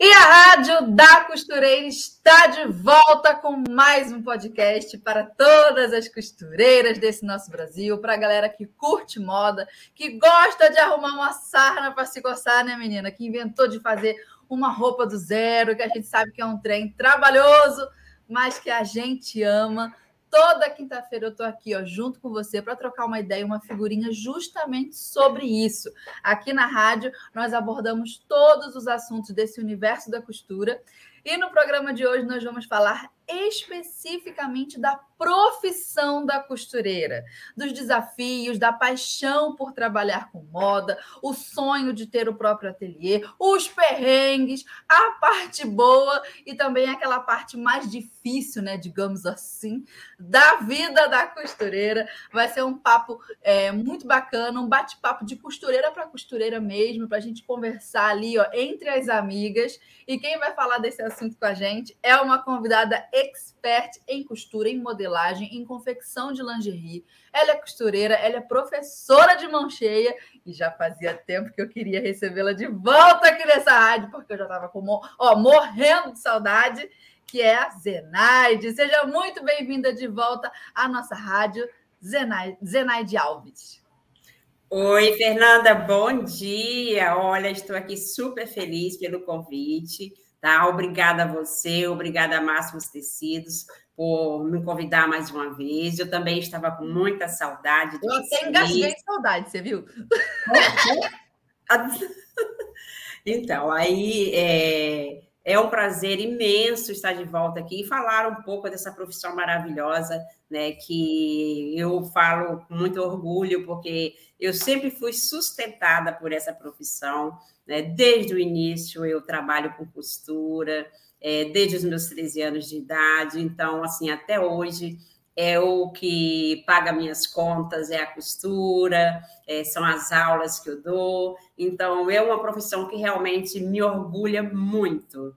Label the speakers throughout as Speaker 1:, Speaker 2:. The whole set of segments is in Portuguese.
Speaker 1: E a Rádio da Costureira está de volta com mais um podcast para todas as costureiras desse nosso Brasil, para a galera que curte moda, que gosta de arrumar uma sarna para se coçar, né, menina? Que inventou de fazer uma roupa do zero, que a gente sabe que é um trem trabalhoso, mas que a gente ama. Toda quinta-feira eu estou aqui, ó, junto com você, para trocar uma ideia, uma figurinha justamente sobre isso. Aqui na rádio, nós abordamos todos os assuntos desse universo da costura. E no programa de hoje, nós vamos falar especificamente da profissão da costureira, dos desafios, da paixão por trabalhar com moda, o sonho de ter o próprio ateliê, os perrengues, a parte boa e também aquela parte mais difícil, né, digamos assim, da vida da costureira. Vai ser um papo é, muito bacana, um bate-papo de costureira para costureira mesmo, para a gente conversar ali ó, entre as amigas. E quem vai falar desse assunto com a gente é uma convidada expert em costura, em modelagem, em confecção de lingerie. Ela é costureira, ela é professora de mão cheia e já fazia tempo que eu queria recebê-la de volta aqui nessa rádio, porque eu já estava ó, morrendo de saudade, que é a Zenaide. Seja muito bem-vinda de volta à nossa rádio, Zenaide, Zenaide Alves.
Speaker 2: Oi, Fernanda, bom dia. Olha, estou aqui super feliz pelo convite. Tá? Obrigada a você, obrigada a Máximos Tecidos por me convidar mais uma vez. Eu também estava com muita saudade.
Speaker 1: Eu até engasguei de saudade, você viu?
Speaker 2: então, aí é, é, um prazer imenso estar de volta aqui e falar um pouco dessa profissão maravilhosa, né? Que eu falo com muito orgulho, porque eu sempre fui sustentada por essa profissão. Né? Desde o início eu trabalho com costura, é, desde os meus 13 anos de idade, então, assim, até hoje é o que paga minhas contas, é a costura, é, são as aulas que eu dou. Então, é uma profissão que realmente me orgulha muito.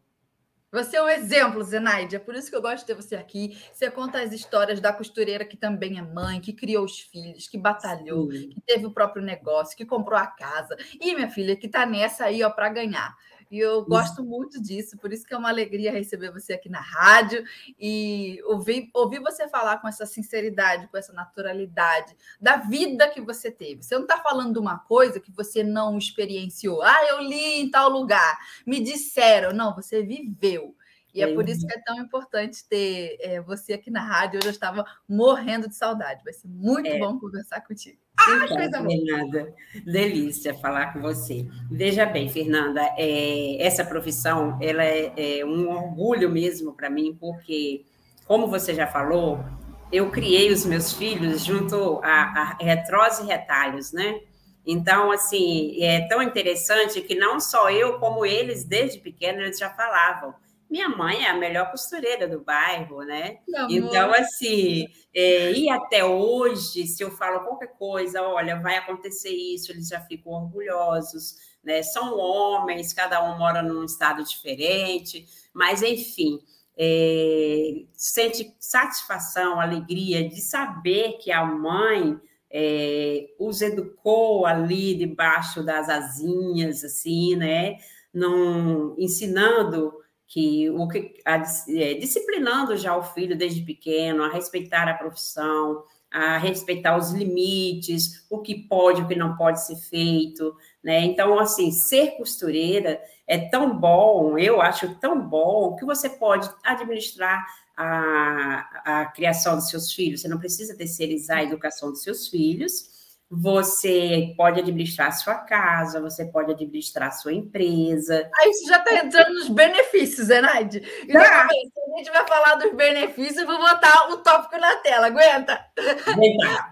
Speaker 1: Você é um exemplo, Zenaide. É por isso que eu gosto de ter você aqui. Você conta as histórias da costureira que também é mãe, que criou os filhos, que batalhou, Sim. que teve o próprio negócio, que comprou a casa. E minha filha, que está nessa aí, ó, para ganhar. E eu gosto muito disso, por isso que é uma alegria receber você aqui na rádio e ouvir, ouvir você falar com essa sinceridade, com essa naturalidade da vida que você teve. Você não está falando de uma coisa que você não experienciou. Ah, eu li em tal lugar, me disseram. Não, você viveu. E é por isso que é tão importante ter é, você aqui na rádio. Eu já estava morrendo de saudade. Vai ser muito é. bom conversar contigo.
Speaker 2: Ah, então, Fernanda, delícia falar com você. Veja bem, Fernanda, é, essa profissão ela é, é um orgulho mesmo para mim, porque, como você já falou, eu criei os meus filhos junto a, a retrós e retalhos, né? Então, assim, é tão interessante que não só eu, como eles, desde pequeno, eles já falavam minha mãe é a melhor costureira do bairro, né? Então, assim, é, e até hoje, se eu falo qualquer coisa, olha, vai acontecer isso, eles já ficam orgulhosos, né? São homens, cada um mora num estado diferente, mas enfim. É, sente satisfação, alegria de saber que a mãe é, os educou ali debaixo das asinhas, assim, né? Não, ensinando que o que a, é, disciplinando já o filho desde pequeno a respeitar a profissão, a respeitar os limites, o que pode, o que não pode ser feito, né? Então, assim, ser costureira é tão bom, eu acho tão bom que você pode administrar a, a criação dos seus filhos. Você não precisa terceirizar a educação dos seus filhos você pode administrar sua casa, você pode administrar sua empresa.
Speaker 1: Aí isso já está entrando nos benefícios, Zenaide. Então, tá. a gente vai falar dos benefícios, eu vou botar o tópico na tela. Aguenta?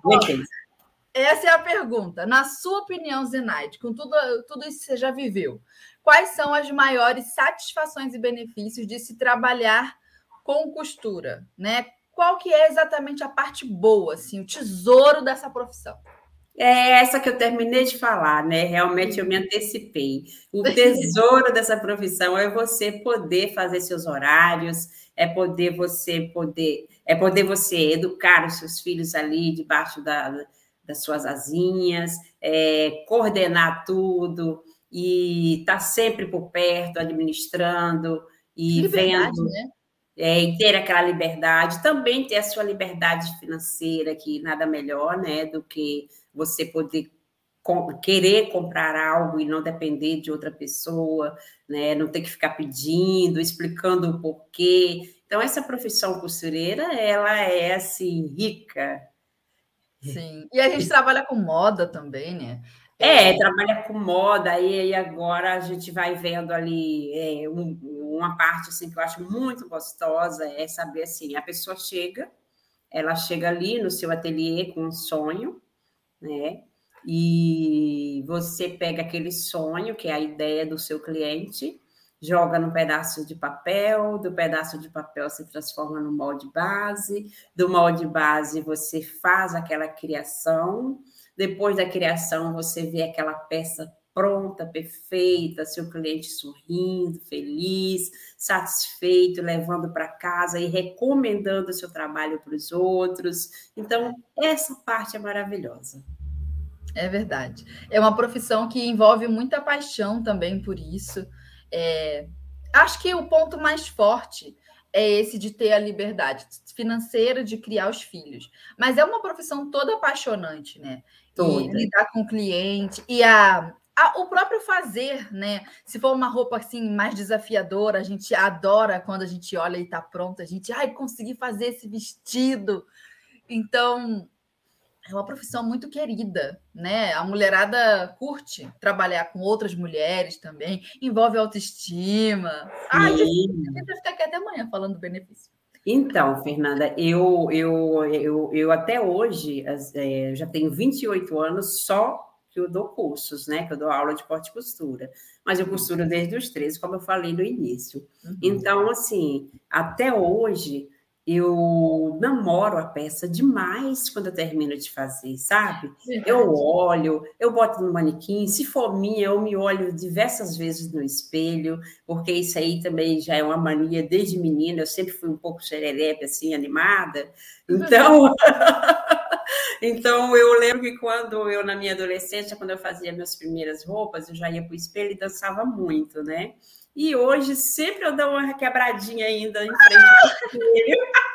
Speaker 1: Aguenta. Essa é a pergunta. Na sua opinião, Zenaide, com tudo, tudo isso que você já viveu, quais são as maiores satisfações e benefícios de se trabalhar com costura, né? qual que é exatamente a parte boa, assim, o tesouro dessa profissão?
Speaker 2: É essa que eu terminei de falar, né? Realmente eu me antecipei. O tesouro dessa profissão é você poder fazer seus horários, é poder você poder, é poder você educar os seus filhos ali debaixo da, das suas asinhas, é, coordenar tudo e estar tá sempre por perto, administrando e vendo. Né? É, e ter aquela liberdade, também ter a sua liberdade financeira, que nada melhor né, do que você poder querer comprar algo e não depender de outra pessoa, né, não ter que ficar pedindo, explicando o porquê. Então, essa profissão costureira, ela é assim, rica.
Speaker 1: Sim, e a gente trabalha com moda também, né?
Speaker 2: É, trabalha com moda, e, agora a gente vai vendo ali é, um, uma parte assim, que eu acho muito gostosa, é saber assim, a pessoa chega, ela chega ali no seu ateliê com um sonho, né? E você pega aquele sonho, que é a ideia do seu cliente, joga num pedaço de papel, do pedaço de papel se transforma no molde base, do molde base você faz aquela criação, depois da criação, você vê aquela peça pronta, perfeita, seu cliente sorrindo, feliz, satisfeito, levando para casa e recomendando o seu trabalho para os outros. Então, essa parte é maravilhosa.
Speaker 1: É verdade. É uma profissão que envolve muita paixão também por isso. É... Acho que o ponto mais forte é esse de ter a liberdade financeira de criar os filhos. Mas é uma profissão toda apaixonante, né? Toda. Lidar com o cliente e a, a, o próprio fazer, né? Se for uma roupa assim mais desafiadora, a gente adora quando a gente olha e está pronta, a gente, ai, consegui fazer esse vestido. Então, é uma profissão muito querida, né? A mulherada curte trabalhar com outras mulheres também, envolve autoestima. Ah, eu ficar aqui até amanhã falando do benefício.
Speaker 2: Então, Fernanda, eu, eu, eu, eu até hoje é, já tenho 28 anos só que eu dou cursos, né? Que eu dou aula de corte e costura. Mas eu costuro desde os 13, como eu falei no início. Uhum. Então, assim, até hoje eu namoro a peça demais quando eu termino de fazer, sabe? Verdade. Eu olho, eu boto no manequim, se for minha, eu me olho diversas vezes no espelho, porque isso aí também já é uma mania desde menina, eu sempre fui um pouco xererepe, assim, animada. Então, então eu lembro que quando eu, na minha adolescência, quando eu fazia minhas primeiras roupas, eu já ia para o espelho e dançava muito, né? E hoje sempre eu dou uma quebradinha ainda em frente.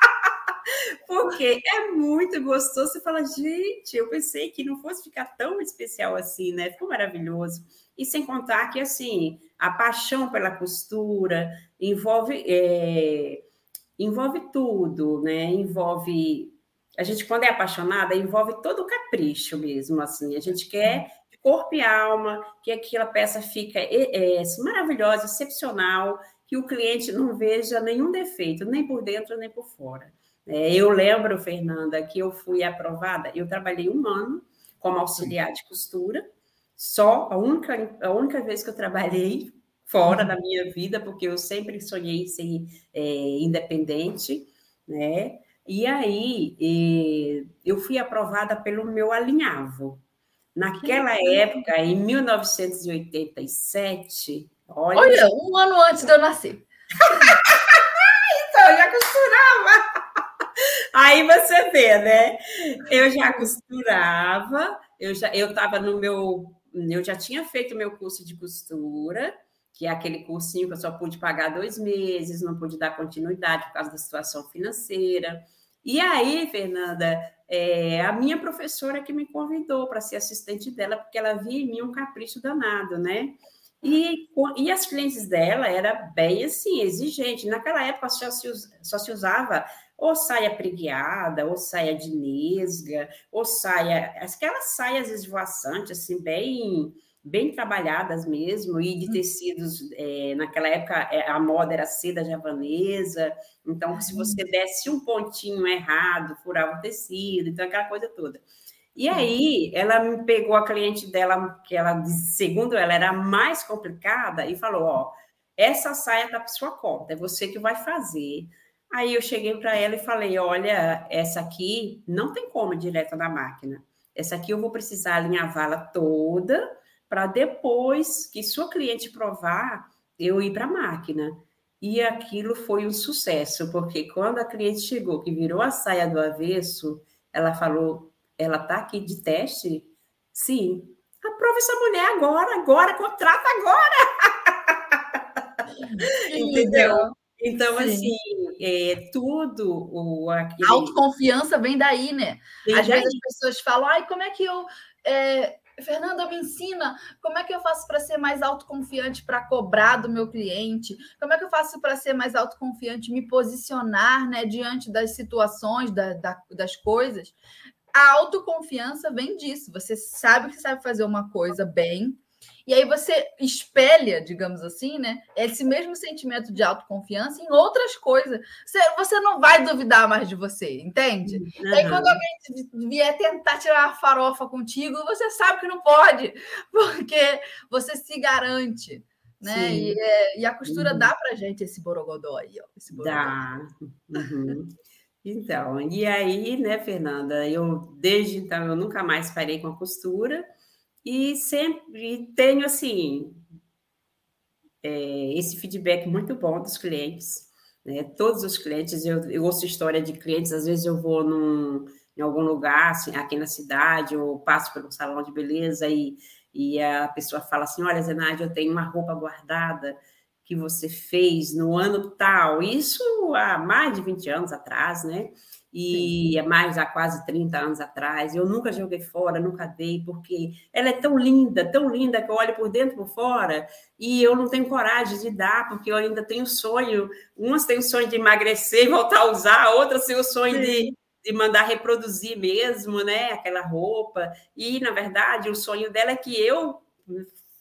Speaker 2: Porque é muito gostoso. Você fala, gente, eu pensei que não fosse ficar tão especial assim, né? Ficou maravilhoso. E sem contar que, assim, a paixão pela costura envolve, é, envolve tudo, né? Envolve. A gente, quando é apaixonada, envolve todo o capricho mesmo, assim. A gente quer corpo e alma, que aquela peça fica é, é, maravilhosa, excepcional, que o cliente não veja nenhum defeito, nem por dentro, nem por fora. É, eu lembro, Fernanda, que eu fui aprovada, eu trabalhei um ano como auxiliar de costura, só a única, a única vez que eu trabalhei fora uhum. da minha vida, porque eu sempre sonhei ser é, independente, né? E aí eh, eu fui aprovada pelo meu alinhavo, Naquela época, em 1987,
Speaker 1: olha. Olha, um ano antes de eu nascer.
Speaker 2: então, eu já costurava. Aí você vê, né? Eu já costurava, eu já eu estava no meu. Eu já tinha feito meu curso de costura, que é aquele cursinho que eu só pude pagar dois meses, não pude dar continuidade por causa da situação financeira. E aí, Fernanda, é, a minha professora que me convidou para ser assistente dela, porque ela via em mim um capricho danado, né? E, e as clientes dela era bem assim, exigente. Naquela época só se, só se usava ou saia preguiada, ou saia de nesga, ou saia, aquelas saias esvoaçantes, assim, bem bem trabalhadas mesmo, e de uhum. tecidos, é, naquela época é, a moda era seda javanesa, então se você desse um pontinho errado, furava o tecido, então aquela coisa toda. E aí ela me pegou a cliente dela, que ela, segundo ela, era mais complicada, e falou: ó, essa saia tá por sua conta, é você que vai fazer. Aí eu cheguei para ela e falei: olha, essa aqui não tem como direto na máquina. Essa aqui eu vou precisar alinhavá-la toda para depois que sua cliente provar, eu ir para a máquina. E aquilo foi um sucesso, porque quando a cliente chegou, que virou a saia do avesso, ela falou: ela está aqui de teste? Sim. Aprova essa mulher agora, agora, contrata agora! Entendeu? Então, Sim. assim, é, tudo o
Speaker 1: aquele... A autoconfiança vem daí, né? Vem Às daí. vezes as pessoas falam, ai, como é que eu. É... Fernanda, me ensina como é que eu faço para ser mais autoconfiante para cobrar do meu cliente? Como é que eu faço para ser mais autoconfiante, me posicionar né, diante das situações, da, da, das coisas? A autoconfiança vem disso. Você sabe que sabe fazer uma coisa bem, e aí você espelha, digamos assim, né? Esse mesmo sentimento de autoconfiança em outras coisas. Você, você não vai duvidar mais de você, entende? Uhum. E aí, quando alguém vier tentar tirar a farofa contigo, você sabe que não pode, porque você se garante. Né? E, é, e, a costura uhum. dá para gente esse borogodó aí, ó. Esse
Speaker 2: borogodó. Dá. Uhum. Então, e aí, né, Fernanda, eu desde então eu nunca mais parei com a costura e sempre tenho assim é, esse feedback muito bom dos clientes, né? Todos os clientes, eu, eu ouço história de clientes, às vezes eu vou num, em algum lugar, assim, aqui na cidade, ou passo por um salão de beleza e, e a pessoa fala assim: Olha, Zenade, eu tenho uma roupa guardada que você fez no ano tal, isso há mais de 20 anos atrás, né? E é mais há quase 30 anos atrás. Eu nunca joguei fora, nunca dei, porque ela é tão linda, tão linda, que eu olho por dentro por fora, e eu não tenho coragem de dar, porque eu ainda tenho sonho. Umas têm o sonho de emagrecer e voltar a usar, outras têm o sonho de, de mandar reproduzir mesmo, né? Aquela roupa. E, na verdade, o sonho dela é que eu,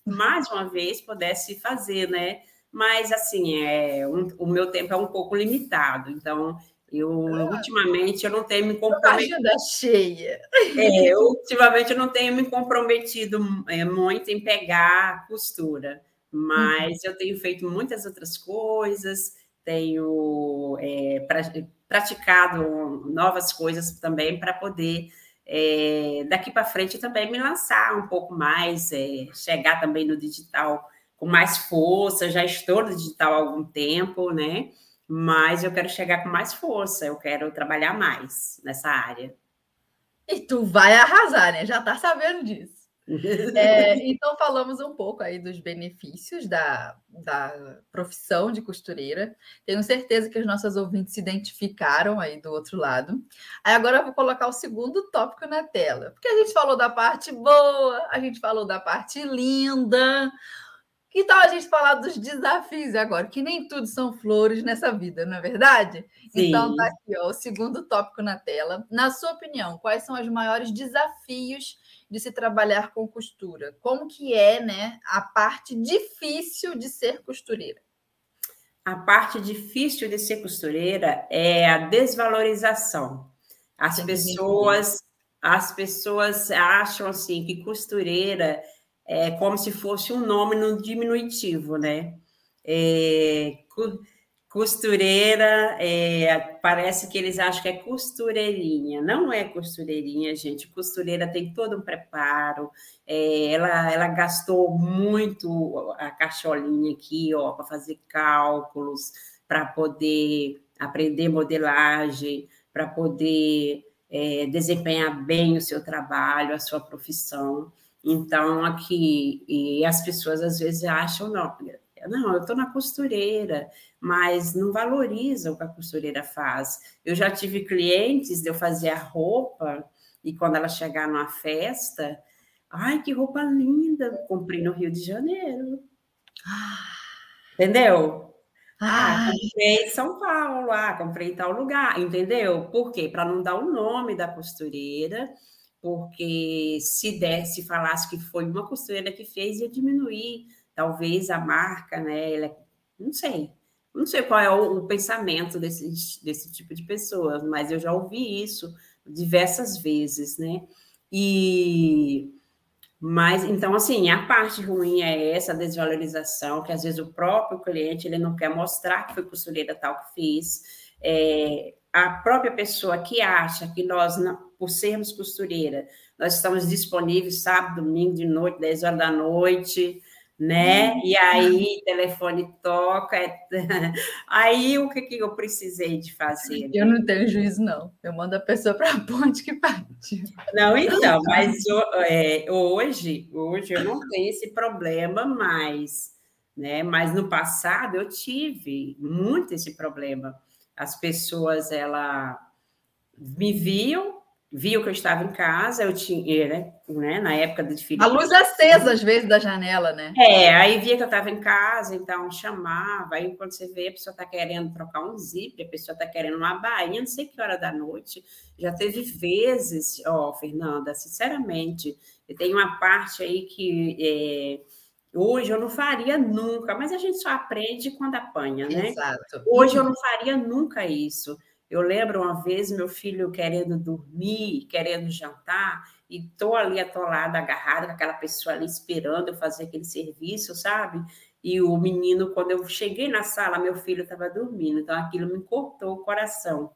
Speaker 2: mais uma vez, pudesse fazer, né? mas assim, é, um, o meu tempo é um pouco limitado, então eu ah, ultimamente eu não tenho me comprometido.
Speaker 1: Agenda cheia.
Speaker 2: É, eu, ultimamente eu não tenho me comprometido é, muito em pegar costura, mas uhum. eu tenho feito muitas outras coisas, tenho é, pra, praticado novas coisas também para poder é, daqui para frente também me lançar um pouco mais, é, chegar também no digital com mais força, já estou no digital há algum tempo, né? Mas eu quero chegar com mais força, eu quero trabalhar mais nessa área.
Speaker 1: E tu vai arrasar, né? Já tá sabendo disso. É, então, falamos um pouco aí dos benefícios da, da profissão de costureira. Tenho certeza que as nossas ouvintes se identificaram aí do outro lado. Aí agora eu vou colocar o segundo tópico na tela, porque a gente falou da parte boa, a gente falou da parte linda, que tal a gente falar dos desafios agora? Que nem tudo são flores nessa vida, não é verdade? Sim. Então, tá aqui ó, o segundo tópico na tela. Na sua opinião, quais são os maiores desafios de se trabalhar com costura? Como que é né, a parte difícil de ser costureira?
Speaker 2: A parte difícil de ser costureira é a desvalorização. As pessoas, as pessoas acham assim que costureira é como se fosse um nome no diminutivo, né? É, costureira, é, parece que eles acham que é costureirinha. Não é costureirinha, gente. Costureira tem todo um preparo. É, ela, ela gastou muito a caixolinha aqui, ó, para fazer cálculos, para poder aprender modelagem, para poder é, desempenhar bem o seu trabalho, a sua profissão. Então, aqui, e as pessoas às vezes acham, não, não, eu estou na costureira, mas não valorizam o que a costureira faz. Eu já tive clientes de eu fazer a roupa, e quando ela chegar numa festa, ai, que roupa linda, comprei no Rio de Janeiro. Entendeu? Ah, comprei em São Paulo, ah, comprei em tal lugar, entendeu? Por quê? Para não dar o nome da costureira porque se desse, falasse que foi uma costureira que fez, ia diminuir talvez a marca, né? Ela, não sei, não sei qual é o, o pensamento desse, desse tipo de pessoas, mas eu já ouvi isso diversas vezes, né? E mas então assim, a parte ruim é essa desvalorização, que às vezes o próprio cliente ele não quer mostrar que foi costureira tal que fez, é, a própria pessoa que acha que nós, por sermos costureira, nós estamos disponíveis sábado, domingo, de noite, 10 horas da noite, né? E aí, telefone toca. É... Aí, o que, que eu precisei de fazer?
Speaker 1: Eu não tenho juízo, não. Eu mando a pessoa para a ponte que partiu.
Speaker 2: Não, então, mas é, hoje, hoje eu não tenho esse problema mais, né? Mas no passado eu tive muito esse problema. As pessoas, ela me viam viu que eu estava em casa, eu tinha, né, né na época do desfile.
Speaker 1: A luz acesa, às vezes, da janela, né?
Speaker 2: É, aí via que eu estava em casa, então chamava, aí quando você vê, a pessoa está querendo trocar um zip, a pessoa está querendo uma bainha, não sei que hora da noite. Já teve vezes, ó, oh, Fernanda, sinceramente, eu tenho uma parte aí que. É, Hoje eu não faria nunca, mas a gente só aprende quando apanha, né?
Speaker 1: Exato.
Speaker 2: Hoje eu não faria nunca isso. Eu lembro uma vez meu filho querendo dormir, querendo jantar, e tô ali atolada, agarrada com aquela pessoa ali esperando eu fazer aquele serviço, sabe? E o menino, quando eu cheguei na sala, meu filho estava dormindo, então aquilo me cortou o coração,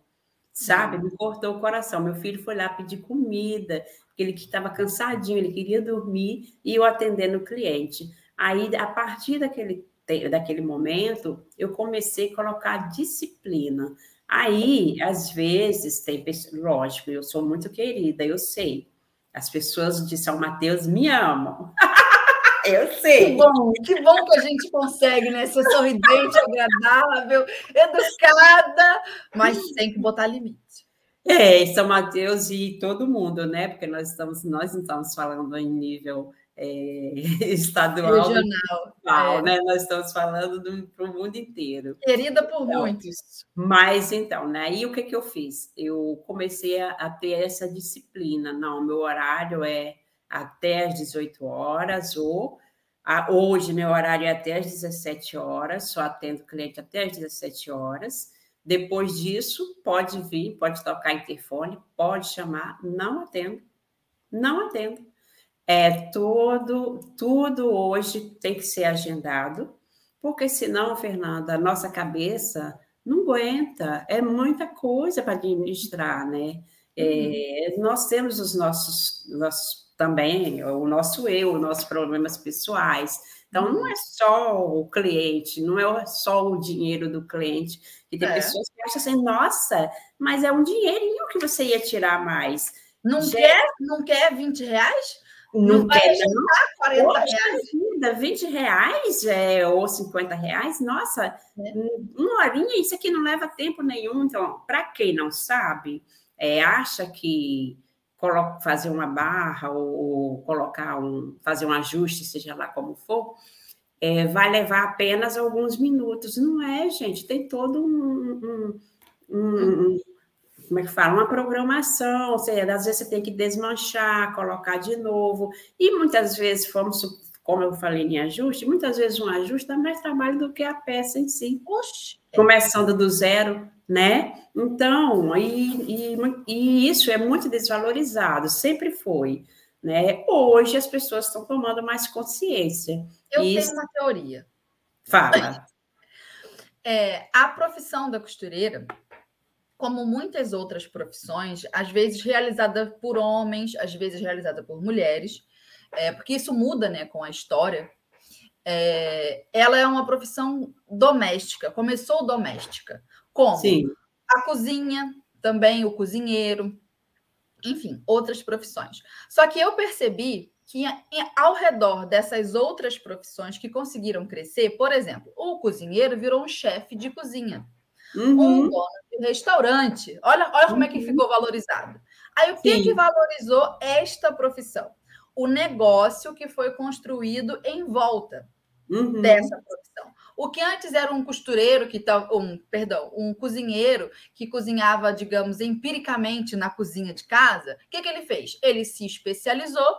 Speaker 2: sabe? Me cortou o coração. Meu filho foi lá pedir comida, porque ele estava cansadinho, ele queria dormir, e eu atendendo o cliente. Aí, a partir daquele, daquele momento, eu comecei a colocar disciplina. Aí, às vezes, tem pessoas, lógico, eu sou muito querida, eu sei. As pessoas de São Mateus me amam. eu sei.
Speaker 1: Que bom, que bom que a gente consegue, né? Ser sorridente, agradável, educada, mas tem que botar limite.
Speaker 2: É, São Mateus e todo mundo, né? Porque nós estamos, nós não estamos falando em nível é, estadual,
Speaker 1: regional,
Speaker 2: é. né? Nós estamos falando para o mundo inteiro.
Speaker 1: Querida por então, muitos.
Speaker 2: Mas então, né? Aí o que, que eu fiz? Eu comecei a, a, ter essa disciplina. Não, meu horário é até às 18 horas, ou a, hoje meu horário é até às 17 horas, só atendo cliente até às 17 horas. Depois disso, pode vir, pode tocar interfone, pode chamar, não atendo. Não atendo é todo, tudo hoje tem que ser agendado, porque senão, Fernanda, a nossa cabeça não aguenta, é muita coisa para administrar, né? É, uhum. Nós temos os nossos, nossos também, o nosso eu, os nossos problemas pessoais. Então, não é só o cliente, não é só o dinheiro do cliente. E tem é. pessoas que acham assim, nossa, mas é um dinheirinho que você ia tirar mais.
Speaker 1: Não, quer, não quer 20 reais?
Speaker 2: Não, não quer, não? 40 Poxa reais. Vida, 20 reais é, ou 50 reais, nossa, é. uma horinha, isso aqui não leva tempo nenhum. Então, para quem não sabe, é, acha que coloca, fazer uma barra ou, ou, colocar um, fazer um ajuste, seja lá como for, é, vai levar apenas alguns minutos. Não é, gente, tem todo um, um, um como é que fala? Uma programação, ou seja, às vezes você tem que desmanchar, colocar de novo, e muitas vezes, fomos, como eu falei em ajuste, muitas vezes um ajuste dá mais trabalho do que a peça em si. Oxe. Começando do zero, né? Então, e, e, e isso é muito desvalorizado, sempre foi. Né? Hoje as pessoas estão tomando mais consciência.
Speaker 1: Eu tenho uma teoria.
Speaker 2: Fala.
Speaker 1: É, a profissão da costureira, como muitas outras profissões, às vezes realizada por homens, às vezes realizada por mulheres, é, porque isso muda né, com a história. É, ela é uma profissão doméstica, começou doméstica, como Sim. a cozinha, também o cozinheiro, enfim, outras profissões. Só que eu percebi que ao redor dessas outras profissões que conseguiram crescer, por exemplo, o cozinheiro virou um chefe de cozinha. Uhum. Um dono de restaurante. Olha, olha como uhum. é que uhum. ficou valorizado. Aí, o que, que valorizou esta profissão? O negócio que foi construído em volta uhum. dessa profissão. O que antes era um costureiro que tá, um, perdão, um cozinheiro que cozinhava, digamos, empiricamente na cozinha de casa, o que, que ele fez? Ele se especializou,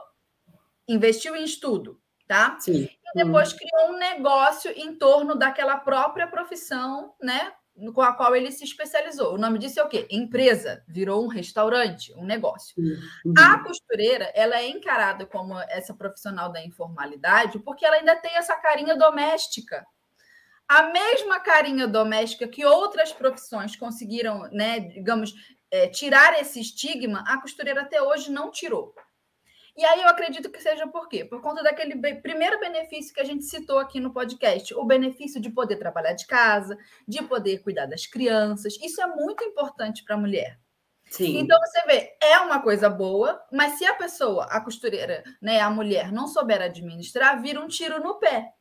Speaker 1: investiu em estudo, tá?
Speaker 2: Sim.
Speaker 1: E depois uhum. criou um negócio em torno daquela própria profissão, né? Com a qual ele se especializou. O nome disso é o quê? Empresa. Virou um restaurante, um negócio. Uhum. A costureira, ela é encarada como essa profissional da informalidade porque ela ainda tem essa carinha doméstica. a mesma carinha doméstica que outras profissões conseguiram, né, digamos, é, tirar esse estigma, a costureira até hoje não tirou. E aí eu acredito que seja por quê? Por conta daquele primeiro benefício que a gente citou aqui no podcast, o benefício de poder trabalhar de casa, de poder cuidar das crianças. Isso é muito importante para a mulher. Sim. Então você vê, é uma coisa boa, mas se a pessoa, a costureira, né, a mulher não souber administrar, vira um tiro no pé.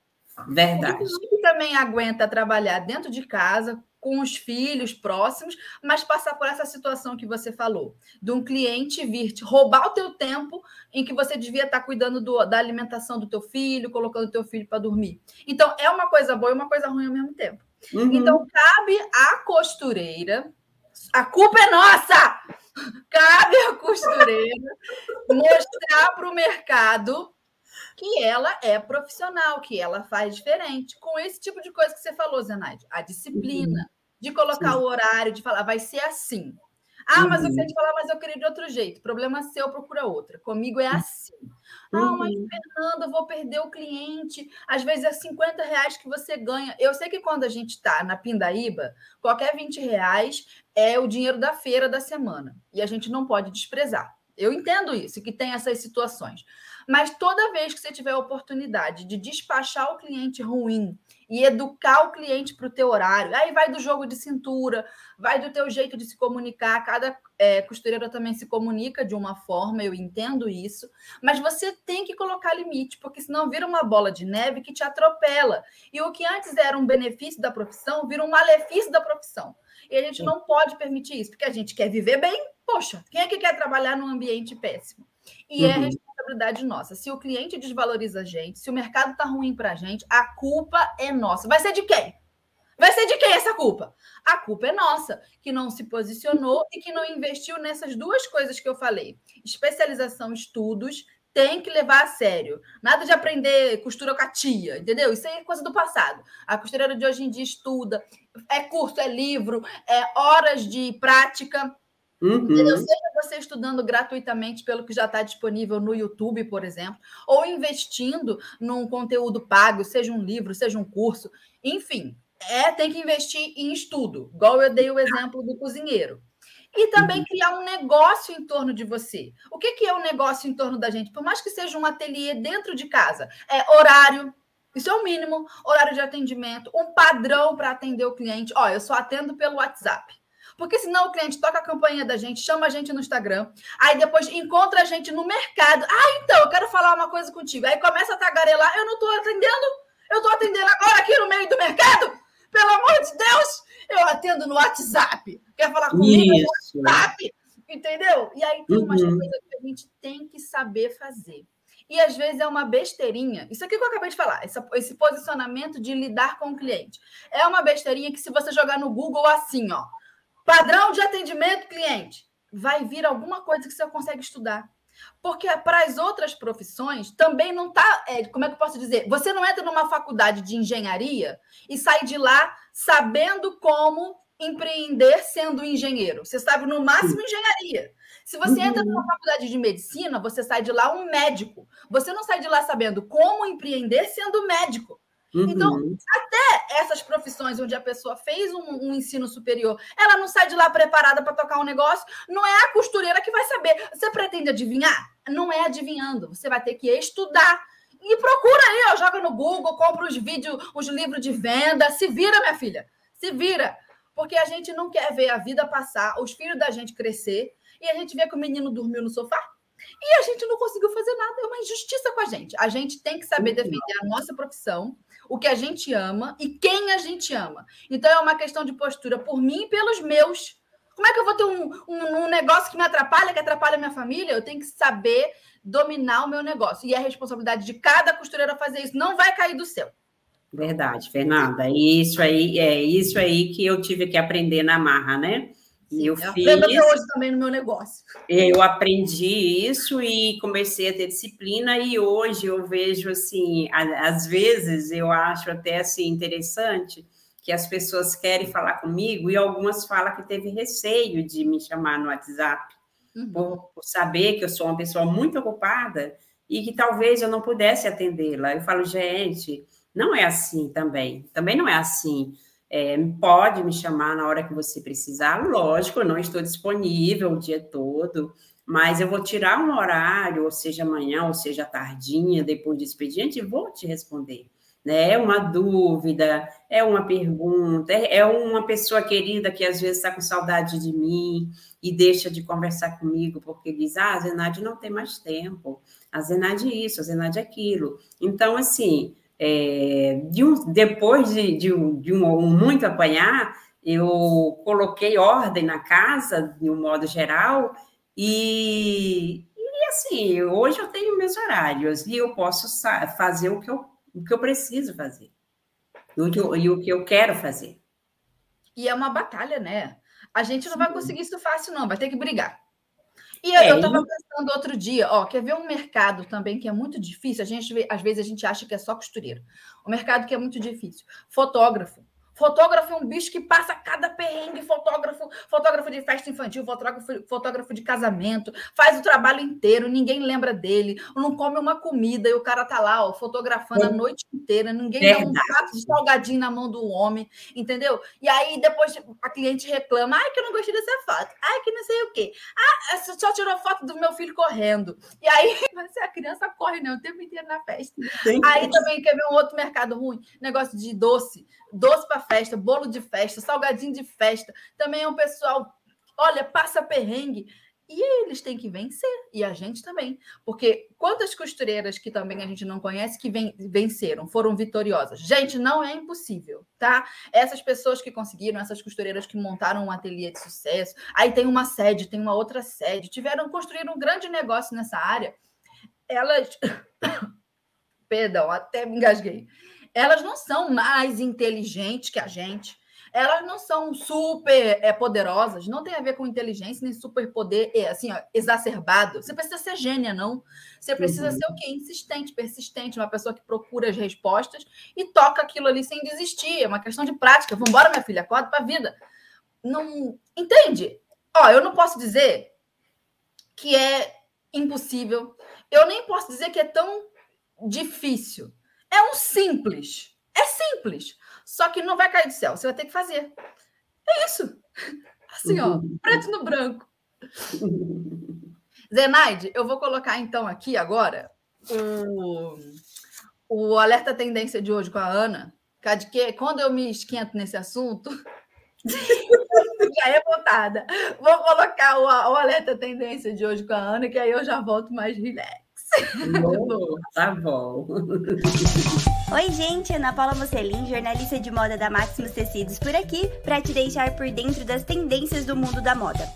Speaker 2: Verdade.
Speaker 1: Que também aguenta trabalhar dentro de casa, com os filhos próximos, mas passar por essa situação que você falou, de um cliente vir te roubar o teu tempo em que você devia estar cuidando do, da alimentação do teu filho, colocando o teu filho para dormir. Então, é uma coisa boa e uma coisa ruim ao mesmo tempo. Uhum. Então, cabe à costureira, a culpa é nossa! Cabe à costureira mostrar para o mercado que ela é profissional, que ela faz diferente. Com esse tipo de coisa que você falou, Zenaide, a disciplina, uhum. De colocar Sim. o horário, de falar, vai ser assim. Ah, mas eu sei uhum. de falar, mas eu queria de outro jeito. Problema seu, procura outra. Comigo é assim. Ah, mas uhum. Fernanda, eu vou perder o cliente. Às vezes é 50 reais que você ganha. Eu sei que quando a gente está na Pindaíba, qualquer 20 reais é o dinheiro da feira da semana. E a gente não pode desprezar. Eu entendo isso, que tem essas situações. Mas toda vez que você tiver a oportunidade de despachar o cliente ruim e educar o cliente para o teu horário, aí vai do jogo de cintura, vai do teu jeito de se comunicar. Cada é, costureira também se comunica de uma forma, eu entendo isso, mas você tem que colocar limite, porque senão vira uma bola de neve que te atropela. E o que antes era um benefício da profissão vira um malefício da profissão. E a gente não pode permitir isso, porque a gente quer viver bem. Poxa, quem é que quer trabalhar num ambiente péssimo? E é uhum. é responsabilidade nossa. Se o cliente desvaloriza a gente, se o mercado está ruim para a gente, a culpa é nossa. Vai ser de quem? Vai ser de quem essa culpa? A culpa é nossa, que não se posicionou e que não investiu nessas duas coisas que eu falei: especialização, estudos, tem que levar a sério. Nada de aprender costura com a tia, entendeu? Isso aí é coisa do passado. A costureira de hoje em dia estuda, é curso, é livro, é horas de prática. Uhum. Seja você estudando gratuitamente pelo que já está disponível no YouTube, por exemplo, ou investindo num conteúdo pago, seja um livro, seja um curso, enfim, é tem que investir em estudo, igual eu dei o exemplo do cozinheiro. E também uhum. criar um negócio em torno de você. O que, que é um negócio em torno da gente? Por mais que seja um ateliê dentro de casa, é horário, isso é o mínimo, horário de atendimento, um padrão para atender o cliente. Ó, eu só atendo pelo WhatsApp. Porque senão o cliente toca a campanha da gente, chama a gente no Instagram, aí depois encontra a gente no mercado. Ah, então, eu quero falar uma coisa contigo. Aí começa a tagarelar, eu não estou atendendo, eu estou atendendo agora aqui no meio do mercado. Pelo amor de Deus, eu atendo no WhatsApp. Quer falar comigo Isso. no WhatsApp? Entendeu? E aí tem umas uhum. coisas que a gente tem que saber fazer. E às vezes é uma besteirinha. Isso aqui que eu acabei de falar, esse, esse posicionamento de lidar com o cliente. É uma besteirinha que, se você jogar no Google assim, ó, Padrão de atendimento cliente. Vai vir alguma coisa que você consegue estudar. Porque para as outras profissões também não está. É, como é que eu posso dizer? Você não entra numa faculdade de engenharia e sai de lá sabendo como empreender sendo engenheiro. Você sabe no máximo engenharia. Se você entra numa uhum. faculdade de medicina, você sai de lá um médico. Você não sai de lá sabendo como empreender sendo médico. Então, uhum. Então, até essas profissões onde a pessoa fez um, um ensino superior, ela não sai de lá preparada para tocar um negócio, não é a costureira que vai saber. Você pretende adivinhar? Não é adivinhando. Você vai ter que estudar. E procura aí, ó, joga no Google, compra os vídeos, os livros de venda. Se vira, minha filha. Se vira. Porque a gente não quer ver a vida passar, os filhos da gente crescer, e a gente vê que o menino dormiu no sofá. E a gente não conseguiu fazer nada. É uma injustiça com a gente. A gente tem que saber defender a nossa profissão o que a gente ama e quem a gente ama. Então é uma questão de postura por mim e pelos meus. Como é que eu vou ter um, um, um negócio que me atrapalha, que atrapalha minha família? Eu tenho que saber dominar o meu negócio. E é responsabilidade de cada costureira fazer isso. Não vai cair do céu.
Speaker 2: Verdade, Fernanda. Isso aí é isso aí que eu tive que aprender na marra, né?
Speaker 1: Eu, fiz. até hoje também no meu negócio.
Speaker 2: Eu aprendi isso e comecei a ter disciplina, e hoje eu vejo assim, às vezes eu acho até assim interessante que as pessoas querem falar comigo e algumas falam que teve receio de me chamar no WhatsApp, uhum. por, por saber que eu sou uma pessoa muito ocupada e que talvez eu não pudesse atendê-la. Eu falo, gente, Não é assim também. Também não é assim. É, pode me chamar na hora que você precisar, lógico, eu não estou disponível o dia todo, mas eu vou tirar um horário, ou seja amanhã, ou seja tardinha, depois do expediente, e vou te responder. Né? É uma dúvida, é uma pergunta, é, é uma pessoa querida que às vezes está com saudade de mim e deixa de conversar comigo porque diz: Ah, a Zenade não tem mais tempo, a Zenade isso, a Zenade aquilo. Então, assim, é, de um, depois de, de, um, de um, um muito apanhar, eu coloquei ordem na casa, de um modo geral, e, e assim, hoje eu tenho meus horários e eu posso fazer o que eu, o que eu preciso fazer e o que eu, e o que eu quero fazer.
Speaker 1: E é uma batalha, né? A gente não Sim. vai conseguir isso fácil, não, vai ter que brigar. E eu, é, estava pensando outro dia, ó, quer ver um mercado também que é muito difícil? A gente às vezes a gente acha que é só costureiro. O mercado que é muito difícil. Fotógrafo. Fotógrafo é um bicho que passa cada perrengue, fotógrafo, fotógrafo de festa infantil, fotógrafo, fotógrafo de casamento, faz o trabalho inteiro, ninguém lembra dele, não come uma comida e o cara tá lá, ó, fotografando é. a noite inteira, ninguém Verdade. dá um prato de salgadinho na mão do homem, entendeu? E aí depois a cliente reclama, ai que eu não gostei dessa foto, ai que não sei o quê, ah, você só tirou foto do meu filho correndo. E aí você, a criança corre né, o tempo inteiro na festa. Sim. Aí também quer ver um outro mercado ruim, negócio de doce, doce para festa, bolo de festa, salgadinho de festa. Também é um pessoal, olha, passa perrengue. E eles têm que vencer, e a gente também. Porque quantas costureiras que também a gente não conhece que venceram, foram vitoriosas? Gente, não é impossível, tá? Essas pessoas que conseguiram, essas costureiras que montaram um ateliê de sucesso, aí tem uma sede, tem uma outra sede, tiveram construir um grande negócio nessa área. Elas. Perdão, até me engasguei elas não são mais inteligentes que a gente. Elas não são super é, poderosas, não tem a ver com inteligência nem superpoder é, assim, ó, exacerbado. Você precisa ser gênia, não. Você precisa uhum. ser o quê? Insistente, persistente, uma pessoa que procura as respostas e toca aquilo ali sem desistir. É uma questão de prática. Vamos embora, minha filha, acorda para a vida. Não entende? Ó, eu não posso dizer que é impossível. Eu nem posso dizer que é tão difícil. É um simples. É simples. Só que não vai cair do céu. Você vai ter que fazer. É isso. Assim, ó, preto no branco. Zenaide, eu vou colocar então aqui agora o, o alerta tendência de hoje com a Ana. Que quando eu me esquento nesse assunto, já é botada. Vou colocar o, o alerta tendência de hoje com a Ana, que aí eu já volto mais relax.
Speaker 2: Tá bom.
Speaker 3: Oi, gente, Ana Paula Mocelin, jornalista de moda da Maximus Tecidos por aqui, para te deixar por dentro das tendências do mundo da moda.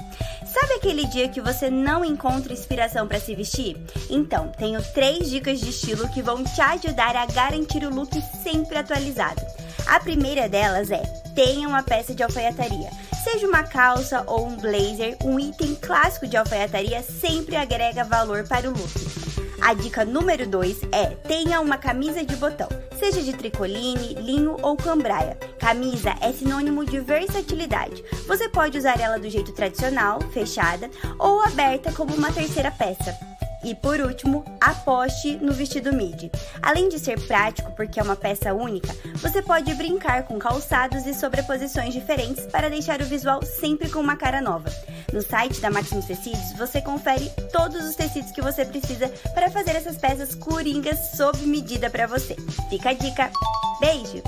Speaker 3: Sabe aquele dia que você não encontra inspiração para se vestir? Então, tenho três dicas de estilo que vão te ajudar a garantir o look sempre atualizado. A primeira delas é: tenha uma peça de alfaiataria. Seja uma calça ou um blazer, um item clássico de alfaiataria sempre agrega valor para o look. A dica número 2 é: tenha uma camisa de botão, seja de tricoline, linho ou cambraia. Camisa é sinônimo de versatilidade. Você pode usar ela do jeito tradicional, fechada, ou aberta como uma terceira peça. E por último, aposte no vestido midi. Além de ser prático porque é uma peça única, você pode brincar com calçados e sobreposições diferentes para deixar o visual sempre com uma cara nova. No site da Maximus Tecidos, você confere todos os tecidos que você precisa para fazer essas peças coringas sob medida para você. Fica a dica. Beijo!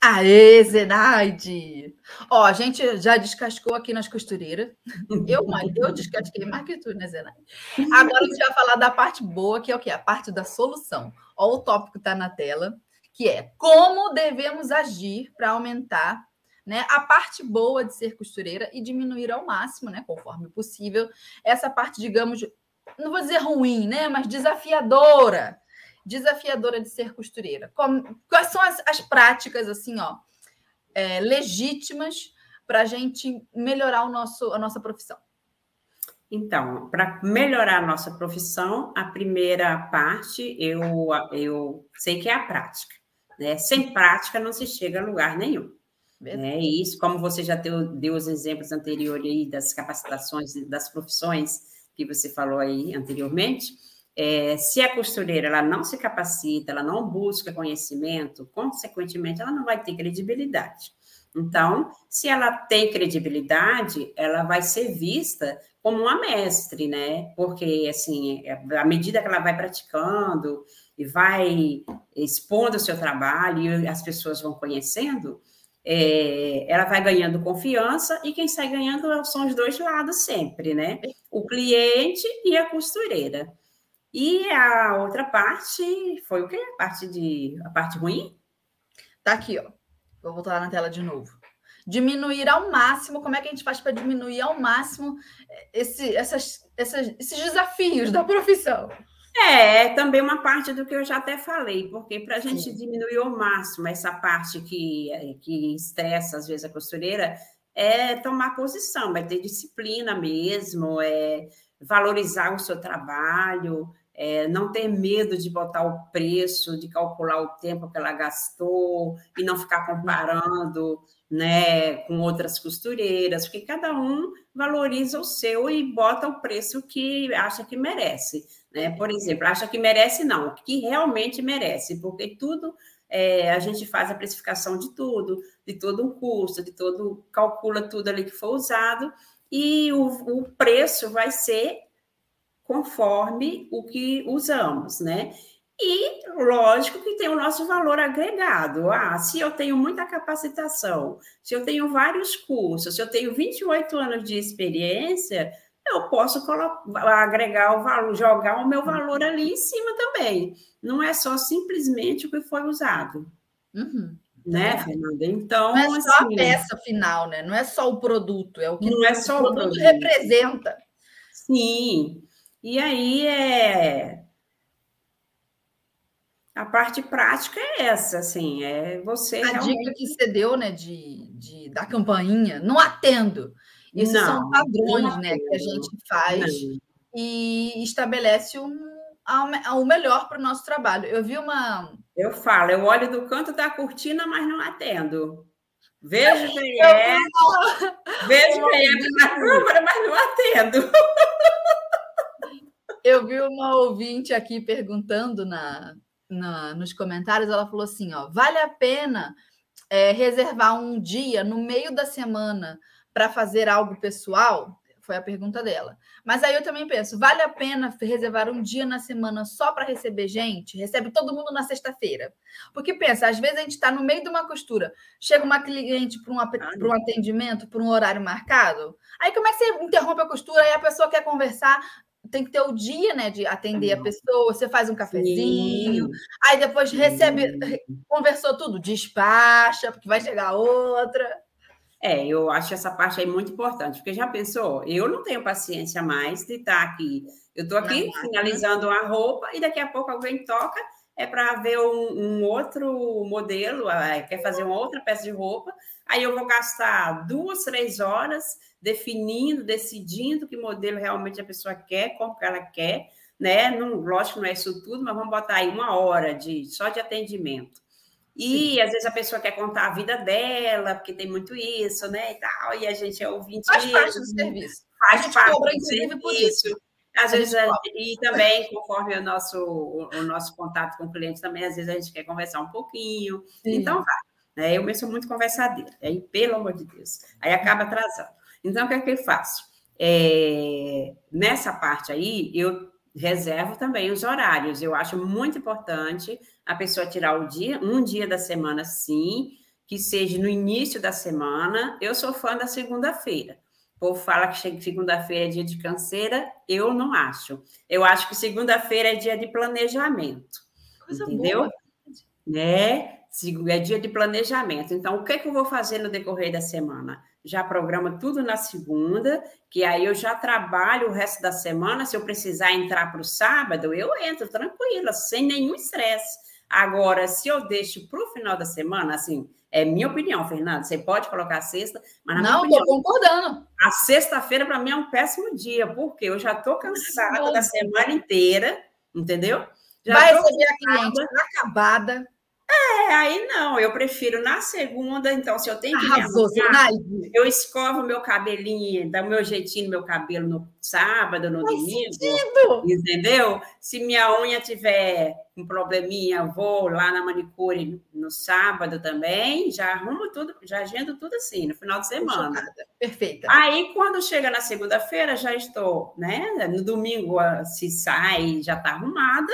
Speaker 1: Aê, Zenaide! Ó, a gente já descascou aqui nas costureiras. Eu, eu descasquei mais que tu, né, Zenaide? Agora a gente vai falar da parte boa, que é o quê? A parte da solução. Ó, o tópico está na tela, que é como devemos agir para aumentar né, a parte boa de ser costureira e diminuir ao máximo, né, conforme possível, essa parte, digamos, não vou dizer ruim, né, mas desafiadora desafiadora de ser costureira? Como, quais são as, as práticas assim, ó, é, legítimas para a gente melhorar o nosso, a nossa profissão?
Speaker 2: Então, para melhorar a nossa profissão, a primeira parte eu, eu sei que é a prática. Né? Sem prática não se chega a lugar nenhum. Né? E isso, como você já deu, deu os exemplos anteriores aí das capacitações, das profissões que você falou aí anteriormente, É, se a costureira ela não se capacita, ela não busca conhecimento, consequentemente, ela não vai ter credibilidade. Então, se ela tem credibilidade, ela vai ser vista como uma mestre, né? Porque, assim, à medida que ela vai praticando e vai expondo o seu trabalho e as pessoas vão conhecendo, é, ela vai ganhando confiança e quem sai ganhando são os dois lados sempre, né? O cliente e a costureira. E a outra parte foi o quê? A parte de a parte ruim?
Speaker 1: Tá aqui, ó. Vou voltar na tela de novo. Diminuir ao máximo, como é que a gente faz para diminuir ao máximo esse, essas, essas, esses desafios da profissão?
Speaker 2: É, é também uma parte do que eu já até falei, porque para a gente Sim. diminuir ao máximo essa parte que, que estressa às vezes a costureira, é tomar posição, é ter disciplina mesmo, é valorizar o seu trabalho, é, não ter medo de botar o preço, de calcular o tempo que ela gastou e não ficar comparando né, com outras costureiras, porque cada um valoriza o seu e bota o preço que acha que merece. Né? Por exemplo, acha que merece, não, que realmente merece, porque tudo é, a gente faz a precificação de tudo, de todo um custo, de todo, calcula tudo ali que for usado, e o, o preço vai ser conforme o que usamos, né? E, lógico, que tem o nosso valor agregado. Ah, se eu tenho muita capacitação, se eu tenho vários cursos, se eu tenho 28 anos de experiência, eu posso agregar o valor, jogar o meu valor ali em cima também. Não é só simplesmente o que foi usado. Uhum. Né, Fernanda? Então.
Speaker 1: Não é só assim, a peça final, né? Não é só o produto, é o que
Speaker 2: não é só o produto,
Speaker 1: produto representa.
Speaker 2: Sim. E aí é a parte prática é essa, assim, é você.
Speaker 1: A realmente... dica que você deu, né, de, de da campainha, não atendo. Isso não, são padrões, né, que a gente faz não. e estabelece um, o melhor para o nosso trabalho. Eu vi uma.
Speaker 2: Eu falo, eu olho do canto da cortina, mas não atendo. Vejo quem é, vejo quem é na câmera, mas não atendo.
Speaker 1: Eu vi uma ouvinte aqui perguntando na, na, nos comentários, ela falou assim: ó, vale a pena é, reservar um dia no meio da semana para fazer algo pessoal? Foi a pergunta dela. Mas aí eu também penso: vale a pena reservar um dia na semana só para receber gente? Recebe todo mundo na sexta-feira. Porque pensa, às vezes a gente está no meio de uma costura, chega uma cliente para um, um atendimento, por um horário marcado. Aí como é que você interrompe a costura e a pessoa quer conversar? Tem que ter o dia, né, de atender a pessoa. Você faz um cafezinho, Sim. aí depois Sim. recebe, conversou tudo, despacha, porque vai chegar outra.
Speaker 2: É, eu acho essa parte aí muito importante, porque já pensou? Eu não tenho paciência mais de estar aqui. Eu estou aqui não, finalizando a roupa e daqui a pouco alguém toca, é para ver um, um, outro modelo, é, quer fazer uma outra peça de roupa, aí eu vou gastar duas, três horas definindo, decidindo que modelo realmente a pessoa quer, como que ela quer, né? Não, lógico, não é isso tudo, mas vamos botar aí uma hora de só de atendimento. E Sim. às vezes a pessoa quer contar a vida dela, porque tem muito isso, né? E tal, e a gente é ouvinte.
Speaker 1: Faz parte do serviço.
Speaker 2: Faz parte do serviço. Às vezes, e também, conforme o nosso, o, nosso contato com o cliente, também, às vezes a gente quer conversar um pouquinho. Sim. Então, vai. Né? Eu mesmo sou muito conversadeira, aí, pelo amor de Deus. Aí acaba atrasando. Então, o que é que eu faço? É, nessa parte aí, eu reservo também os horários. Eu acho muito importante a pessoa tirar o dia, um dia da semana, sim, que seja no início da semana. Eu sou fã da segunda-feira. O povo fala que segunda-feira é dia de canseira, eu não acho. Eu acho que segunda-feira é dia de planejamento. Coisa entendeu? Boa. Né? É dia de planejamento. Então, o que, é que eu vou fazer no decorrer da semana? Já programa tudo na segunda, que aí eu já trabalho o resto da semana. Se eu precisar entrar para o sábado, eu entro tranquila, sem nenhum estresse. Agora, se eu deixo para o final da semana, assim, é minha opinião, Fernando. Você pode colocar a sexta, mas na
Speaker 1: Não,
Speaker 2: estou
Speaker 1: concordando.
Speaker 2: A sexta-feira, para mim, é um péssimo dia, porque eu já estou cansada Nossa. da semana inteira, entendeu? Já
Speaker 1: Vai receber a cliente acabada.
Speaker 2: É, aí não, eu prefiro na segunda, então, se eu tenho que
Speaker 1: Arrasou,
Speaker 2: me arrumar, eu escovo meu cabelinho, dá o meu jeitinho no meu cabelo no sábado, no
Speaker 1: Faz
Speaker 2: domingo.
Speaker 1: sentido.
Speaker 2: Entendeu? Se minha unha tiver um probleminha, eu vou lá na manicure no sábado também, já arrumo tudo, já agendo tudo assim, no final de semana.
Speaker 1: Perfeita.
Speaker 2: Aí, quando chega na segunda-feira, já estou, né? No domingo, se sai, já está arrumada.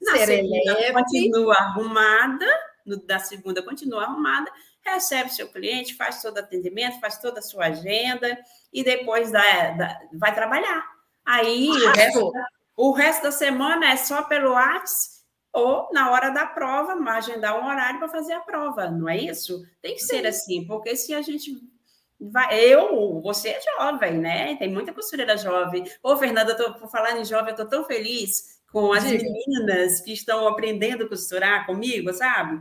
Speaker 2: Na segunda, continua arrumada. No, da segunda, continua arrumada. Recebe seu cliente, faz todo atendimento, faz toda a sua agenda e depois dá, dá- vai trabalhar. Aí, o
Speaker 1: Arrasou.
Speaker 2: resto, o resto da semana é só pelo WhatsApp ou na hora da prova, mas agendar um horário para fazer a prova, não é isso? Tem que ser assim, porque se a gente vai. Eu, você é jovem, né? Tem muita costureira jovem. Ô, Fernanda, tô, por falar em jovem, eu estou tão feliz com as
Speaker 1: Diga.
Speaker 2: meninas que estão aprendendo a costurar comigo, sabe?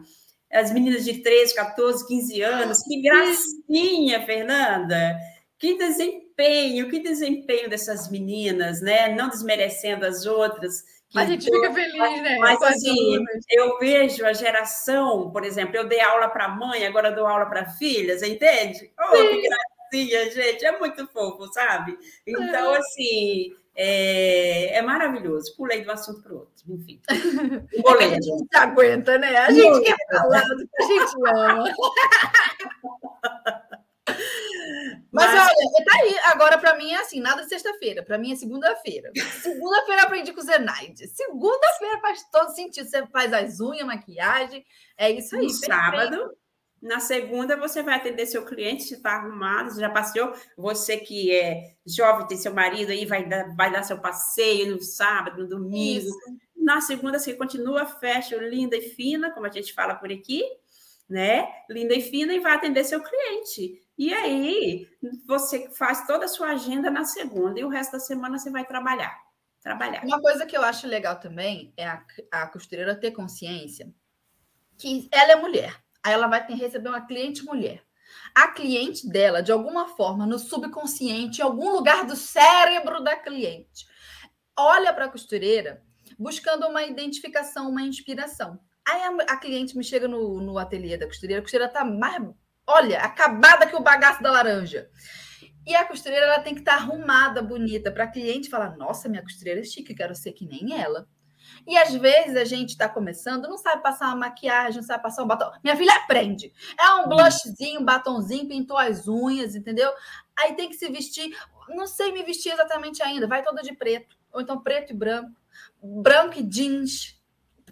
Speaker 2: As meninas de 13, 14, 15 anos. Que gracinha, Fernanda! Que desempenho, que desempenho dessas meninas, né? Não desmerecendo as outras.
Speaker 1: A gente fica feliz, né?
Speaker 2: mas assim,
Speaker 1: alunas.
Speaker 2: eu vejo a geração, por exemplo, eu dei aula para mãe, agora dou aula para filhas, entende? Oh, que gracinha, gente, é muito fofo, sabe? Então, assim, é, é maravilhoso. Pulei um assunto para o outro, enfim.
Speaker 1: É a gente não se aguenta, né? A gente quer falar do que a gente ama. Mas,
Speaker 2: Mas-
Speaker 1: olha, tá aí. Agora, para mim, é assim, nada sexta-feira. Para mim é segunda-feira. Segunda-feira aprendi com o Zenaide. Segunda-feira faz todo sentido. Você faz as unhas, maquiagem. É isso aí.
Speaker 2: No
Speaker 1: perfeito.
Speaker 2: sábado. Na segunda, você vai atender seu cliente, se está arrumado, você já passeou. Você que é jovem, tem seu marido aí, vai dar, vai dar seu passeio no sábado, no domingo.
Speaker 1: Isso.
Speaker 2: Na segunda, você continua fashion, linda e fina, como a gente fala por aqui, né? Linda e fina, e vai atender seu cliente. E aí, você faz toda a sua agenda na segunda, e o resto da semana você vai trabalhar. Trabalhar.
Speaker 1: Uma coisa que eu acho legal também é a, a costureira ter consciência que ela é mulher. Aí ela vai ter receber uma cliente mulher. A cliente dela, de alguma forma, no subconsciente, em algum lugar do cérebro da cliente, olha para a costureira buscando uma identificação, uma inspiração. Aí a, a cliente me chega no, no ateliê da costureira, a costureira tá mais, olha, acabada que o bagaço da laranja. E a costureira ela tem que estar arrumada, bonita, para a cliente falar: Nossa, minha costureira é chique, quero ser que nem ela. E às vezes a gente está começando, não sabe passar uma maquiagem, não sabe passar um batom. Minha filha aprende. É um blushzinho, um batonzinho, pintou as unhas, entendeu? Aí tem que se vestir. Não sei me vestir exatamente ainda. Vai toda de preto. Ou então preto e branco. Branco e jeans.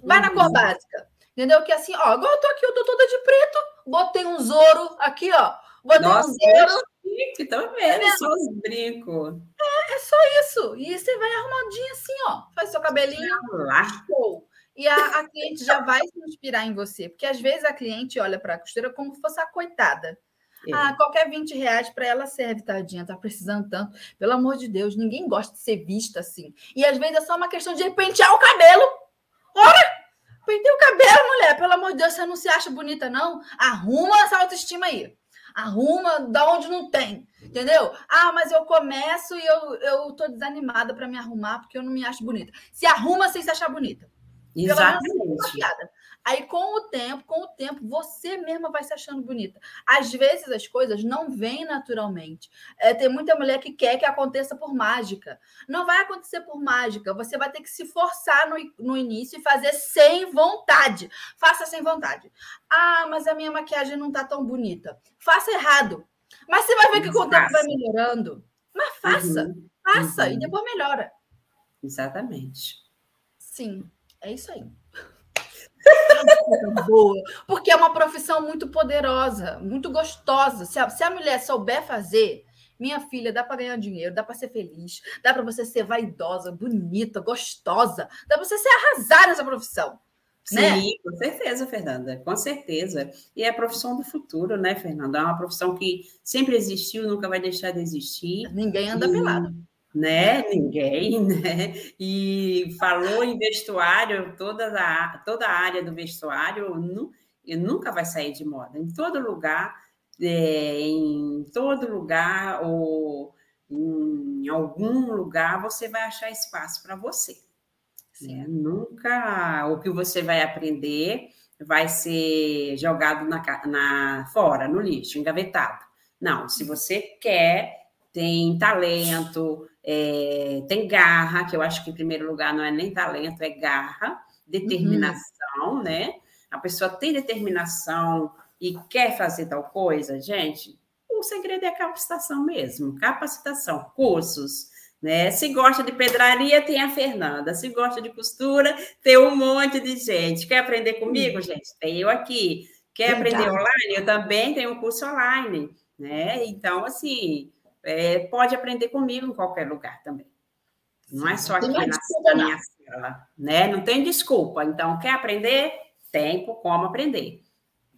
Speaker 1: Vai na cor
Speaker 2: Uhum.
Speaker 1: básica. Entendeu? Que assim, ó, igual eu tô aqui, eu tô toda de preto. Botei um ouro aqui, ó. Botei
Speaker 2: Nossa,
Speaker 1: um ouro.
Speaker 2: Chique, tá vendo? Só os brincos.
Speaker 1: É só isso. E você vai arrumadinha assim, ó. Faz seu cabelinho.
Speaker 2: Lá.
Speaker 1: Show. E a, a cliente já vai se inspirar em você, porque às vezes a cliente olha para a costureira como se fosse a coitada.
Speaker 2: É.
Speaker 1: Ah, qualquer 20 reais para ela serve, tadinha, tá precisando tanto. Pelo amor de Deus, ninguém gosta de ser vista assim. E às vezes é só uma questão de pentear o cabelo. Ora! Pentei o cabelo, mulher. Pelo amor de Deus, você não se acha bonita, não? Arruma essa autoestima aí. Arruma da onde não tem. Entendeu? Ah, mas eu começo e eu, eu tô desanimada para me arrumar porque eu não me acho bonita. Se arruma sem se achar bonita.
Speaker 2: Exatamente.
Speaker 1: Aí, com o tempo, com o tempo, você mesma vai se achando bonita. Às vezes as coisas não vêm naturalmente. É, tem muita mulher que quer que aconteça por mágica. Não vai acontecer por mágica. Você vai ter que se forçar no, no início e fazer sem vontade. Faça sem vontade. Ah, mas a minha maquiagem não tá tão bonita. Faça errado. Mas você vai ver que com o tempo vai melhorando. Mas faça,
Speaker 2: Uhum,
Speaker 1: faça, e
Speaker 2: uhum.
Speaker 1: depois melhora.
Speaker 2: Exatamente.
Speaker 1: Sim, é isso aí. Boa. Porque é uma profissão muito poderosa, muito gostosa. Se a, se a mulher souber fazer, minha filha, dá para ganhar dinheiro, dá para ser feliz, dá para você ser vaidosa, bonita, gostosa, dá para você se arrasar nessa profissão.
Speaker 2: Sim,
Speaker 1: Né?
Speaker 2: com certeza, Fernanda, com certeza. E é a profissão do futuro, né, Fernanda? É uma profissão que sempre existiu, nunca vai deixar de existir.
Speaker 1: Ninguém anda
Speaker 2: E,
Speaker 1: pelado.
Speaker 2: Né? Ninguém, né? E falou em vestuário, toda a, toda a área do vestuário nu, e nunca vai sair de moda. Em todo lugar, é, em todo lugar, ou em algum lugar, você vai achar espaço para você. né? Nunca o que você vai aprender vai ser jogado na, na fora, no lixo, engavetado. Não, se você quer, tem talento, é, tem garra, que eu acho que em primeiro lugar não é nem talento, é garra, determinação, uhum. né? A pessoa tem determinação e quer fazer tal coisa, gente, o segredo é a capacitação mesmo, capacitação, cursos, né? Se gosta de pedraria, tem a Fernanda. Se gosta de costura, tem um monte de gente. Quer aprender comigo, gente? Tem eu aqui. Quer Verdade. aprender online? Eu também tenho um curso online, né? Então, assim, é, pode aprender comigo em qualquer lugar também. Não é só aqui na, na minha sala, né? Não tem desculpa. Então, quer aprender? Tempo como aprender.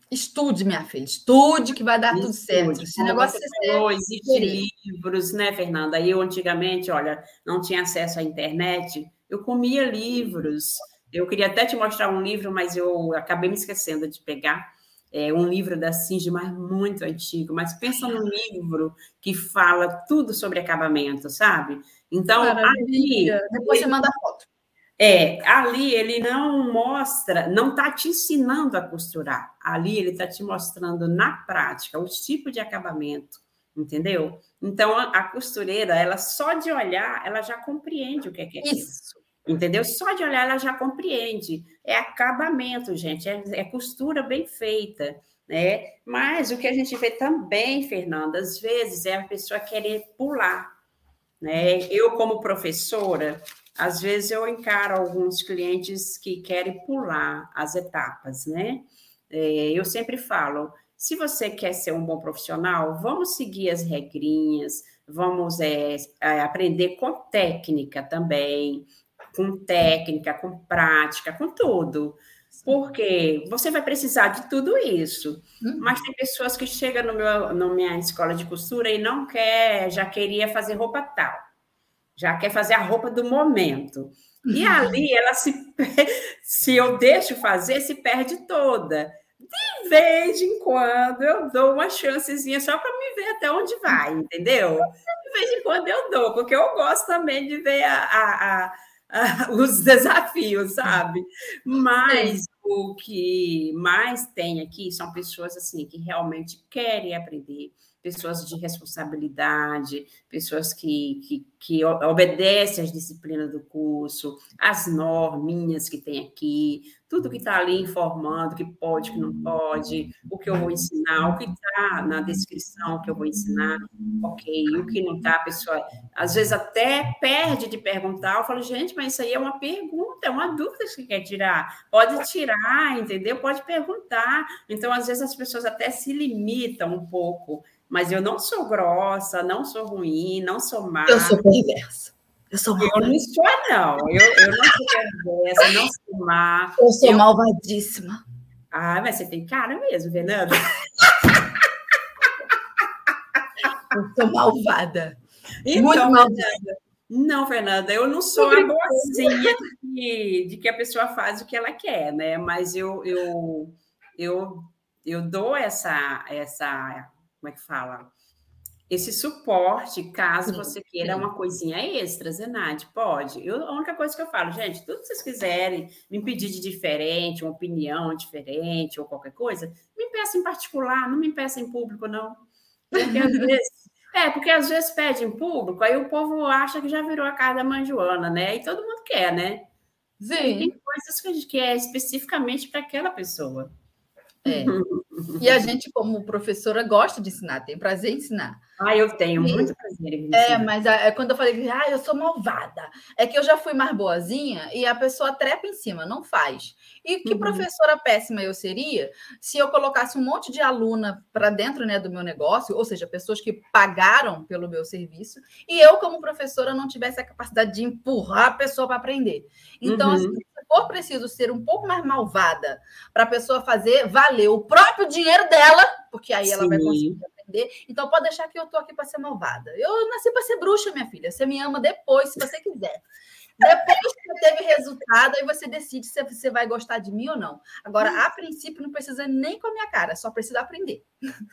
Speaker 1: Estude, minha filha, estude que vai dar estude. tudo certo. Esse
Speaker 2: negócio é falou, Existem livros, né, Fernanda? Eu, antigamente, olha, não tinha acesso à internet, eu comia livros. Eu queria até te mostrar um livro, mas eu acabei me esquecendo de pegar. É um livro da Singe, mas muito antigo. Mas pensa num livro que fala tudo sobre acabamento, sabe? Então,
Speaker 1: ali, depois você manda foto.
Speaker 2: É, ali ele não mostra, não está te ensinando a costurar. Ali ele está te mostrando na prática os tipos de acabamento, entendeu? Então a, a, costureira, ela só de olhar, ela já compreende o que é, que é isso. Entendeu? Só de olhar ela já compreende. É acabamento, gente, é, é costura bem feita, né? Mas o que a gente vê também, Fernanda, às vezes é a pessoa querer pular, né? Eu como professora, às vezes eu encaro alguns clientes que querem pular as etapas, né? É, eu sempre falo, se você quer ser um bom profissional, vamos seguir as regrinhas, vamos é, é, aprender com técnica também, com técnica, com prática, com tudo. Porque você vai precisar de tudo isso. Uhum. Mas tem pessoas que chegam no meu, na minha escola de costura e não quer, já queria fazer roupa tal já quer fazer a roupa do momento. E uhum. ali ela se, se eu deixo fazer, se perde toda. De vez em quando eu dou uma chancezinha só para me ver até onde vai, entendeu? De vez em quando eu dou, porque eu gosto também de ver a, a, a, os desafios, sabe? Mas o que mais tem aqui são pessoas assim que realmente querem aprender, pessoas de responsabilidade, pessoas que, que, que obedecem às disciplinas do curso, as norminhas que tem aqui, tudo que está ali informando que pode, que não pode, o que eu vou ensinar, o que está na descrição que eu vou ensinar, ok, o que não está, a pessoa às vezes até perde de perguntar, eu falo, gente, mas isso aí é uma pergunta, é uma dúvida que quer tirar, pode tirar, entendeu? Pode perguntar. Então, às vezes as pessoas até se limitam um pouco mas eu não sou grossa, não sou ruim, não sou má.
Speaker 1: Eu sou perversa.
Speaker 2: Eu sou Eu não sou, não. Eu, eu não sou perversa, não sou má.
Speaker 1: Eu sou eu... malvadíssima.
Speaker 2: Ah, mas você tem cara mesmo, Fernanda.
Speaker 1: eu sou malvada.
Speaker 2: Então, Muito malvada. Não, Fernanda, eu não sou a boazinha de, de que a pessoa faz o que ela quer, né? Mas eu, eu, eu, eu dou essa, essa como é que fala? Esse suporte, caso sim, você queira sim. uma coisinha extra, Zenade, pode. Eu, a única coisa que eu falo, gente, tudo que vocês quiserem me pedir de diferente, uma opinião diferente ou qualquer coisa, me peça em particular, não me peça em público, não. Porque às vezes. É, porque às vezes pede em público, aí o povo acha que já virou a casa da Joana, né? E todo mundo quer, né? Sim. E tem coisas que a gente quer especificamente para aquela pessoa.
Speaker 1: É. E a gente, como professora, gosta de ensinar, tem prazer em ensinar.
Speaker 2: Ah, eu tenho muito prazer em
Speaker 1: ensinar. É, mas é, quando eu falei que ah, eu sou malvada, é que eu já fui mais boazinha e a pessoa trepa em cima, não faz. E que uhum. professora péssima eu seria se eu colocasse um monte de aluna para dentro né, do meu negócio, ou seja, pessoas que pagaram pelo meu serviço, e eu, como professora, não tivesse a capacidade de empurrar a pessoa para aprender. Então, assim, uhum. assim, for preciso ser um pouco mais malvada para a pessoa fazer valer o próprio dinheiro dela, porque aí ela Sim. vai conseguir aprender. Então pode deixar que eu tô aqui para ser malvada. Eu nasci para ser bruxa, minha filha. Você me ama depois, se você quiser. Depois que teve resultado, aí você decide se você vai gostar de mim ou não. Agora, a princípio, não precisa nem com a minha cara, só precisa aprender.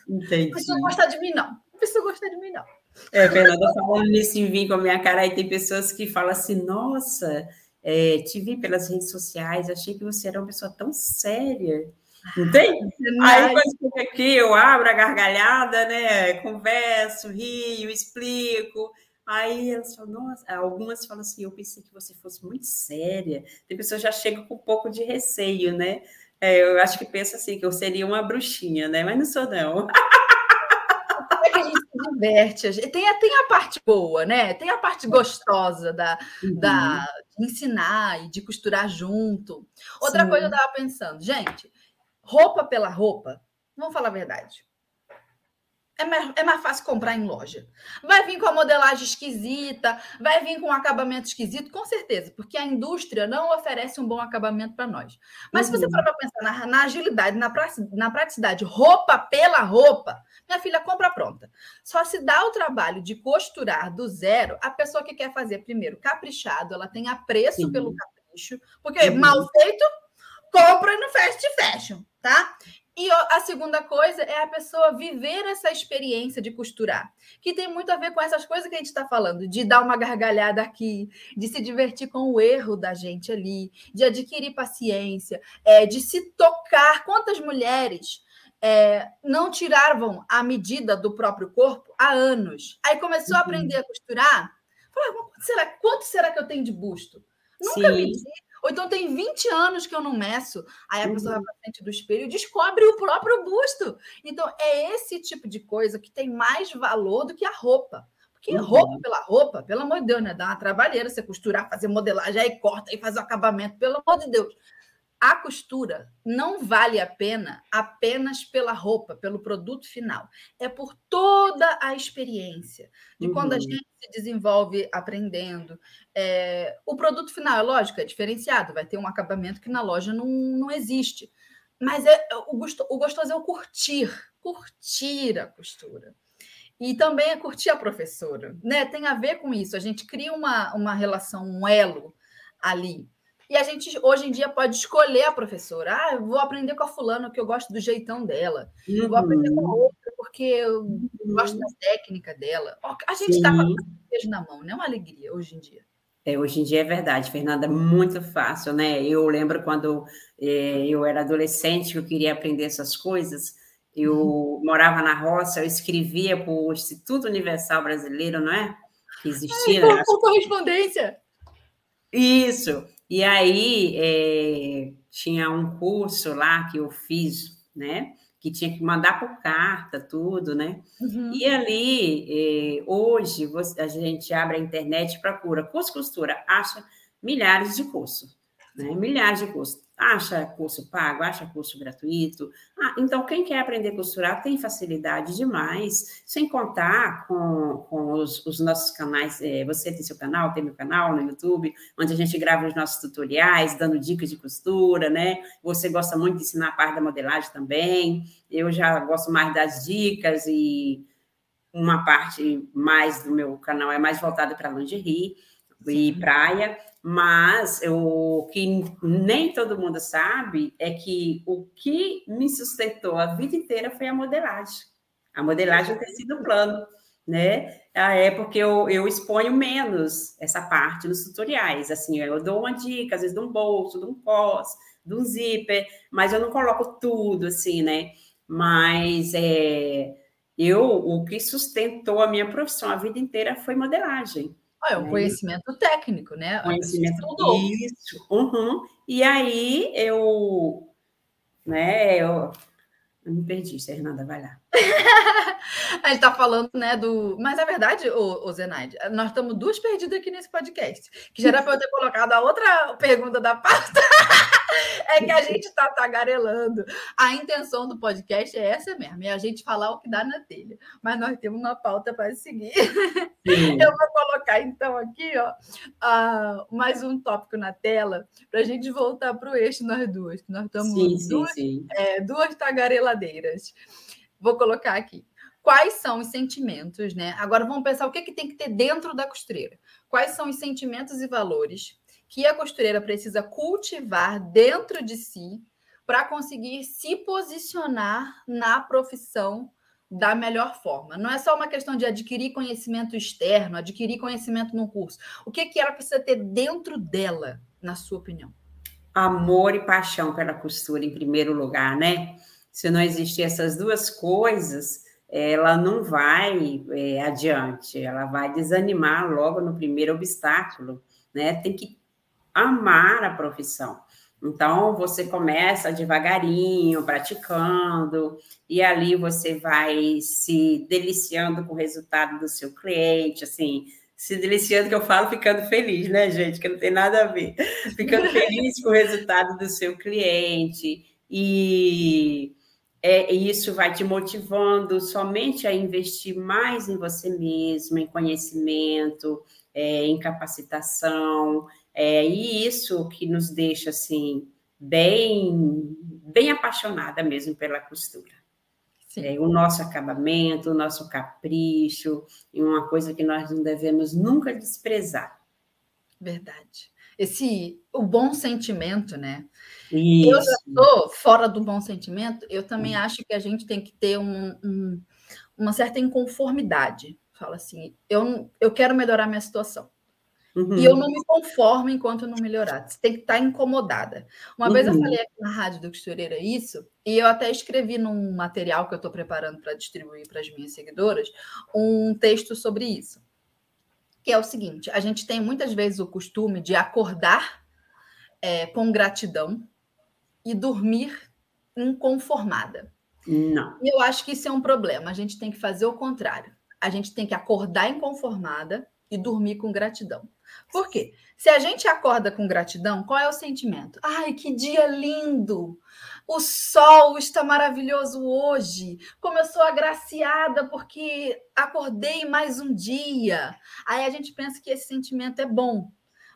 Speaker 2: Entendi. Não
Speaker 1: precisa gostar de mim, não. Não precisa gostar de mim, não.
Speaker 2: É, Fernanda, falando nisso em vir com a minha cara, aí tem pessoas que falam assim, nossa, é, te vi pelas redes sociais, achei que você era uma pessoa tão séria. Entende? Aí quando chega aqui, eu abro a gargalhada, né? Converso, rio, explico. Aí elas falam, nossa, algumas falam assim, eu pensei que você fosse muito séria. Tem pessoas que já chegam com um pouco de receio, né? É, eu acho que pensa assim, que eu seria uma bruxinha, né? Mas não sou, não.
Speaker 1: É que a gente se diverte. Tem, a, tem a parte boa, né? Tem a parte gostosa da, uhum. da, de ensinar e de costurar junto. Outra Sim. coisa eu estava pensando, gente, roupa pela roupa, vamos falar a verdade é mais, é mais fácil comprar em loja. Vai vir com a modelagem esquisita, vai vir com um acabamento esquisito, com certeza, porque a indústria não oferece um bom acabamento para nós. Mas uhum. se você uhum. for para pensar na, na, agilidade, na, na praticidade, roupa pela roupa, minha filha compra pronta. Só se dá o trabalho de costurar do zero a pessoa que quer fazer primeiro caprichado, ela tem apreço Sim. pelo capricho, porque uhum. mal feito, compra no fast fashion, tá? E a segunda coisa é a pessoa viver essa experiência de costurar, que tem muito a ver com essas coisas que a gente está falando, de dar uma gargalhada aqui, de se divertir com o erro da gente ali, de adquirir paciência, é, de se tocar. Quantas mulheres é, não tiravam a medida do próprio corpo há anos? Aí começou uhum. a aprender a costurar. Falei, quanto será, quanto será que eu tenho de busto? Nunca Sim. medi, ou então tem 20 anos que eu não meço. Aí a pessoa vai uhum. para frente do espelho e descobre o próprio busto. Então, é esse tipo de coisa que tem mais valor do que a roupa. Porque uhum. roupa pela roupa, pelo amor de Deus, né? Dá uma trabalheira você costurar, fazer modelagem, aí corta, aí faz o acabamento, pelo amor de Deus a costura não vale a pena apenas pela roupa, pelo produto final. É por toda a experiência de uhum. quando a uhum. gente se desenvolve aprendendo. É, o produto final, é lógico, é diferenciado, vai ter um acabamento que na loja não, não existe. Mas é, o, gosto, o gostoso é o curtir, curtir a costura. E também é curtir a professora, né? Tem a ver com isso. A gente cria uma, uma relação, um elo ali. E a gente hoje em dia pode escolher a professora. Ah, eu vou aprender com a fulana que eu gosto do jeitão dela. Uhum. Eu vou aprender com a uhum. outra porque eu uhum. gosto da técnica dela. A gente está com beijo na mão, né? Uma alegria hoje em dia.
Speaker 2: É, hoje em dia é verdade, Fernanda, muito fácil, né? Eu lembro quando é, eu era adolescente, que eu queria aprender essas coisas, eu uhum. morava na roça, eu escrevia para o Instituto Universal Brasileiro, não é? Que existia.
Speaker 1: Ai, por correspondência.
Speaker 2: Isso. E aí é, tinha um curso lá que eu fiz, né? Que tinha que mandar por carta, tudo, né? Uhum. E ali, é, hoje, você, a gente abre a internet, procura curso costura, acha milhares de cursos, né? Milhares de cursos acha curso pago, acha curso gratuito. Ah, então, quem quer aprender a costurar tem facilidade demais, sem contar com, com os, os nossos canais. É, você tem seu canal, tem meu canal no YouTube, onde a gente grava os nossos tutoriais, dando dicas de costura, né? Você gosta muito de ensinar a parte da modelagem também. Eu já gosto mais das dicas e uma parte mais do meu canal é mais voltada para lingerie e praia. Mas o que nem todo mundo sabe é que o que me sustentou a vida inteira foi a modelagem. A modelagem tem sido plano, né? É porque eu, eu exponho menos essa parte nos tutoriais. Assim, eu dou uma dica, às vezes de um bolso, de um pós, de um zíper, mas eu não coloco tudo, assim, né? Mas é, eu, o que sustentou a minha profissão a vida inteira foi modelagem.
Speaker 1: É um conhecimento técnico, né?
Speaker 2: Conhecimento isso. Uhum. E aí eu, né, eu, eu me perdi, Fernanda, vai lá.
Speaker 1: a gente está falando, né, do. Mas é verdade, o, o Zenaide, nós estamos duas perdidas aqui nesse podcast. Que já era para eu ter colocado a outra pergunta da pauta. é que a gente está tagarelando. A intenção do podcast é essa mesmo, é a gente falar o que dá na telha. Mas nós temos uma pauta para seguir. Sim. Eu vou colocar, então, aqui, ó, uh, mais um tópico na tela, para a gente voltar para o eixo nós duas. Nós estamos sim, duas, sim. É, duas tagareladeiras. Vou colocar aqui. Quais são os sentimentos, né? Agora vamos pensar o que, que tem que ter dentro da costureira. Quais são os sentimentos e valores que a costureira precisa cultivar dentro de si para conseguir se posicionar na profissão da melhor forma. Não é só uma questão de adquirir conhecimento externo, adquirir conhecimento no curso. O que, que ela precisa ter dentro dela? na sua opinião?
Speaker 2: Amor e paixão pela costura, em primeiro lugar, né? Se não existir essas duas coisas, ela não vai é, adiante, ela vai desanimar logo no primeiro obstáculo, né? Tem que amar a profissão. Então, você começa devagarinho, praticando, e ali você vai se deliciando com o resultado do seu cliente, assim, se deliciando, que eu falo ficando feliz, né, gente? Que não tem nada a ver. Ficando feliz com o resultado do seu cliente, e é, isso vai te motivando somente a investir mais em você mesmo, em conhecimento, é, em capacitação, é, e isso que nos deixa assim bem bem apaixonada mesmo pela costura. É, o nosso acabamento, o nosso capricho, e uma coisa que nós não devemos nunca desprezar.
Speaker 1: Verdade. Esse o bom sentimento, né? Isso. Eu já estou fora do bom sentimento, eu também hum. acho que a gente tem que ter um, um, uma certa inconformidade. Fala assim, eu, eu quero melhorar minha situação. Uhum. E eu não me conformo enquanto não melhorar. Você tem que estar incomodada. Uma uhum. vez eu uhum. falei aqui na Rádio do Costureira isso, e eu até escrevi num material que eu estou preparando para distribuir para as minhas seguidoras um texto sobre isso. Que é o seguinte: a gente tem muitas vezes o costume de acordar é, com gratidão e dormir inconformada.
Speaker 2: Não.
Speaker 1: E eu acho que isso é um problema. A gente tem que fazer o contrário. A gente tem que acordar inconformada e dormir com gratidão. Por quê? Se a gente acorda com gratidão, qual é o sentimento? Ai, que dia lindo! O sol está maravilhoso hoje. Como eu sou agraciada porque acordei mais um dia. Aí a gente pensa que esse sentimento é bom.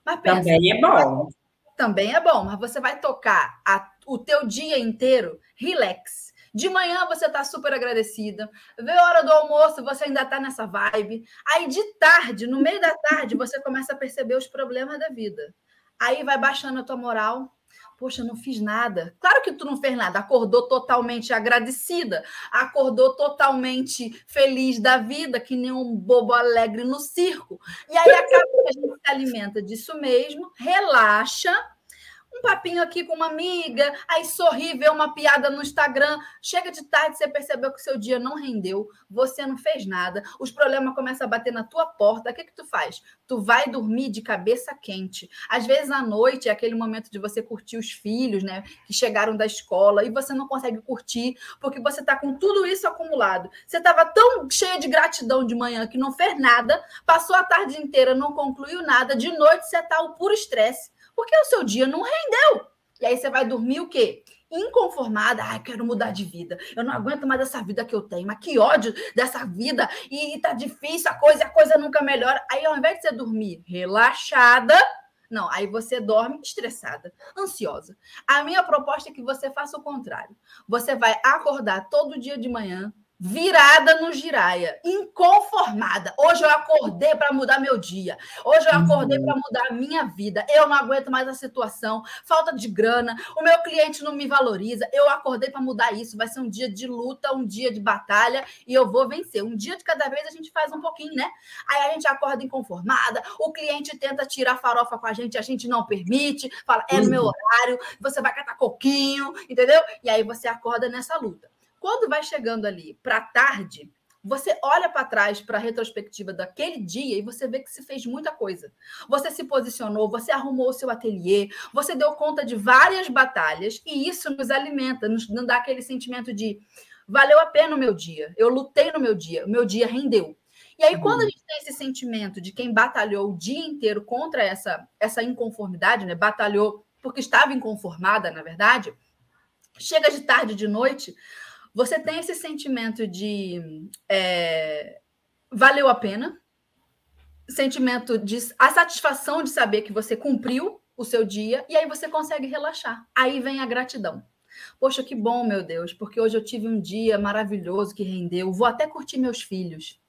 Speaker 2: Mas pensa, também é bom.
Speaker 1: Também é bom, mas você vai tocar a, o teu dia inteiro relax de manhã você está super agradecida, vê a hora do almoço, você ainda está nessa vibe. Aí de tarde, no meio da tarde, você começa a perceber os problemas da vida. Aí vai baixando a tua moral. Poxa, não fiz nada. Claro que tu não fez nada, acordou totalmente agradecida, acordou totalmente feliz da vida, que nem um bobo alegre no circo. E aí acaba que a gente se alimenta disso mesmo, relaxa um papinho aqui com uma amiga, aí sorri, vê uma piada no Instagram. Chega de tarde, você percebeu que seu dia não rendeu, você não fez nada, os problemas começam a bater na tua porta. O que, que tu faz? Tu vai dormir de cabeça quente. Às vezes à noite é aquele momento de você curtir os filhos, né? Que chegaram da escola e você não consegue curtir porque você tá com tudo isso acumulado. Você estava tão cheia de gratidão de manhã que não fez nada, passou a tarde inteira, não concluiu nada, de noite você tá o puro estresse porque o seu dia não rendeu. E aí você vai dormir o quê? Inconformada, ai, quero mudar de vida. Eu não aguento mais essa vida que eu tenho, mas que ódio dessa vida. E tá difícil a coisa, a coisa nunca melhora. Aí, ao invés de você dormir relaxada, não, aí você dorme estressada, ansiosa. A minha proposta é que você faça o contrário. Você vai acordar todo dia de manhã virada no giraia, inconformada. Hoje eu acordei para mudar meu dia. Hoje eu acordei para mudar a minha vida. Eu não aguento mais a situação, falta de grana, o meu cliente não me valoriza. Eu acordei para mudar isso. Vai ser um dia de luta, um dia de batalha e eu vou vencer. Um dia de cada vez a gente faz um pouquinho, né? Aí a gente acorda inconformada, o cliente tenta tirar farofa com a gente, a gente não permite, fala: "É no meu uhum. horário, você vai catar coquinho", entendeu? E aí você acorda nessa luta. Quando vai chegando ali para tarde, você olha para trás para a retrospectiva daquele dia e você vê que se fez muita coisa. Você se posicionou, você arrumou o seu ateliê, você deu conta de várias batalhas e isso nos alimenta, nos, dá aquele sentimento de valeu a pena o meu dia, eu lutei no meu dia, o meu dia rendeu. E aí, quando a uhum. gente tem esse sentimento de quem batalhou o dia inteiro contra essa, essa inconformidade, né? Batalhou porque estava inconformada, na verdade, chega de tarde, de noite, você tem esse sentimento de é, valeu a pena, sentimento de a satisfação de saber que você cumpriu o seu dia e aí você consegue relaxar. Aí vem a gratidão. Poxa, que bom, meu Deus, porque hoje eu tive um dia maravilhoso que rendeu. Vou até curtir meus filhos.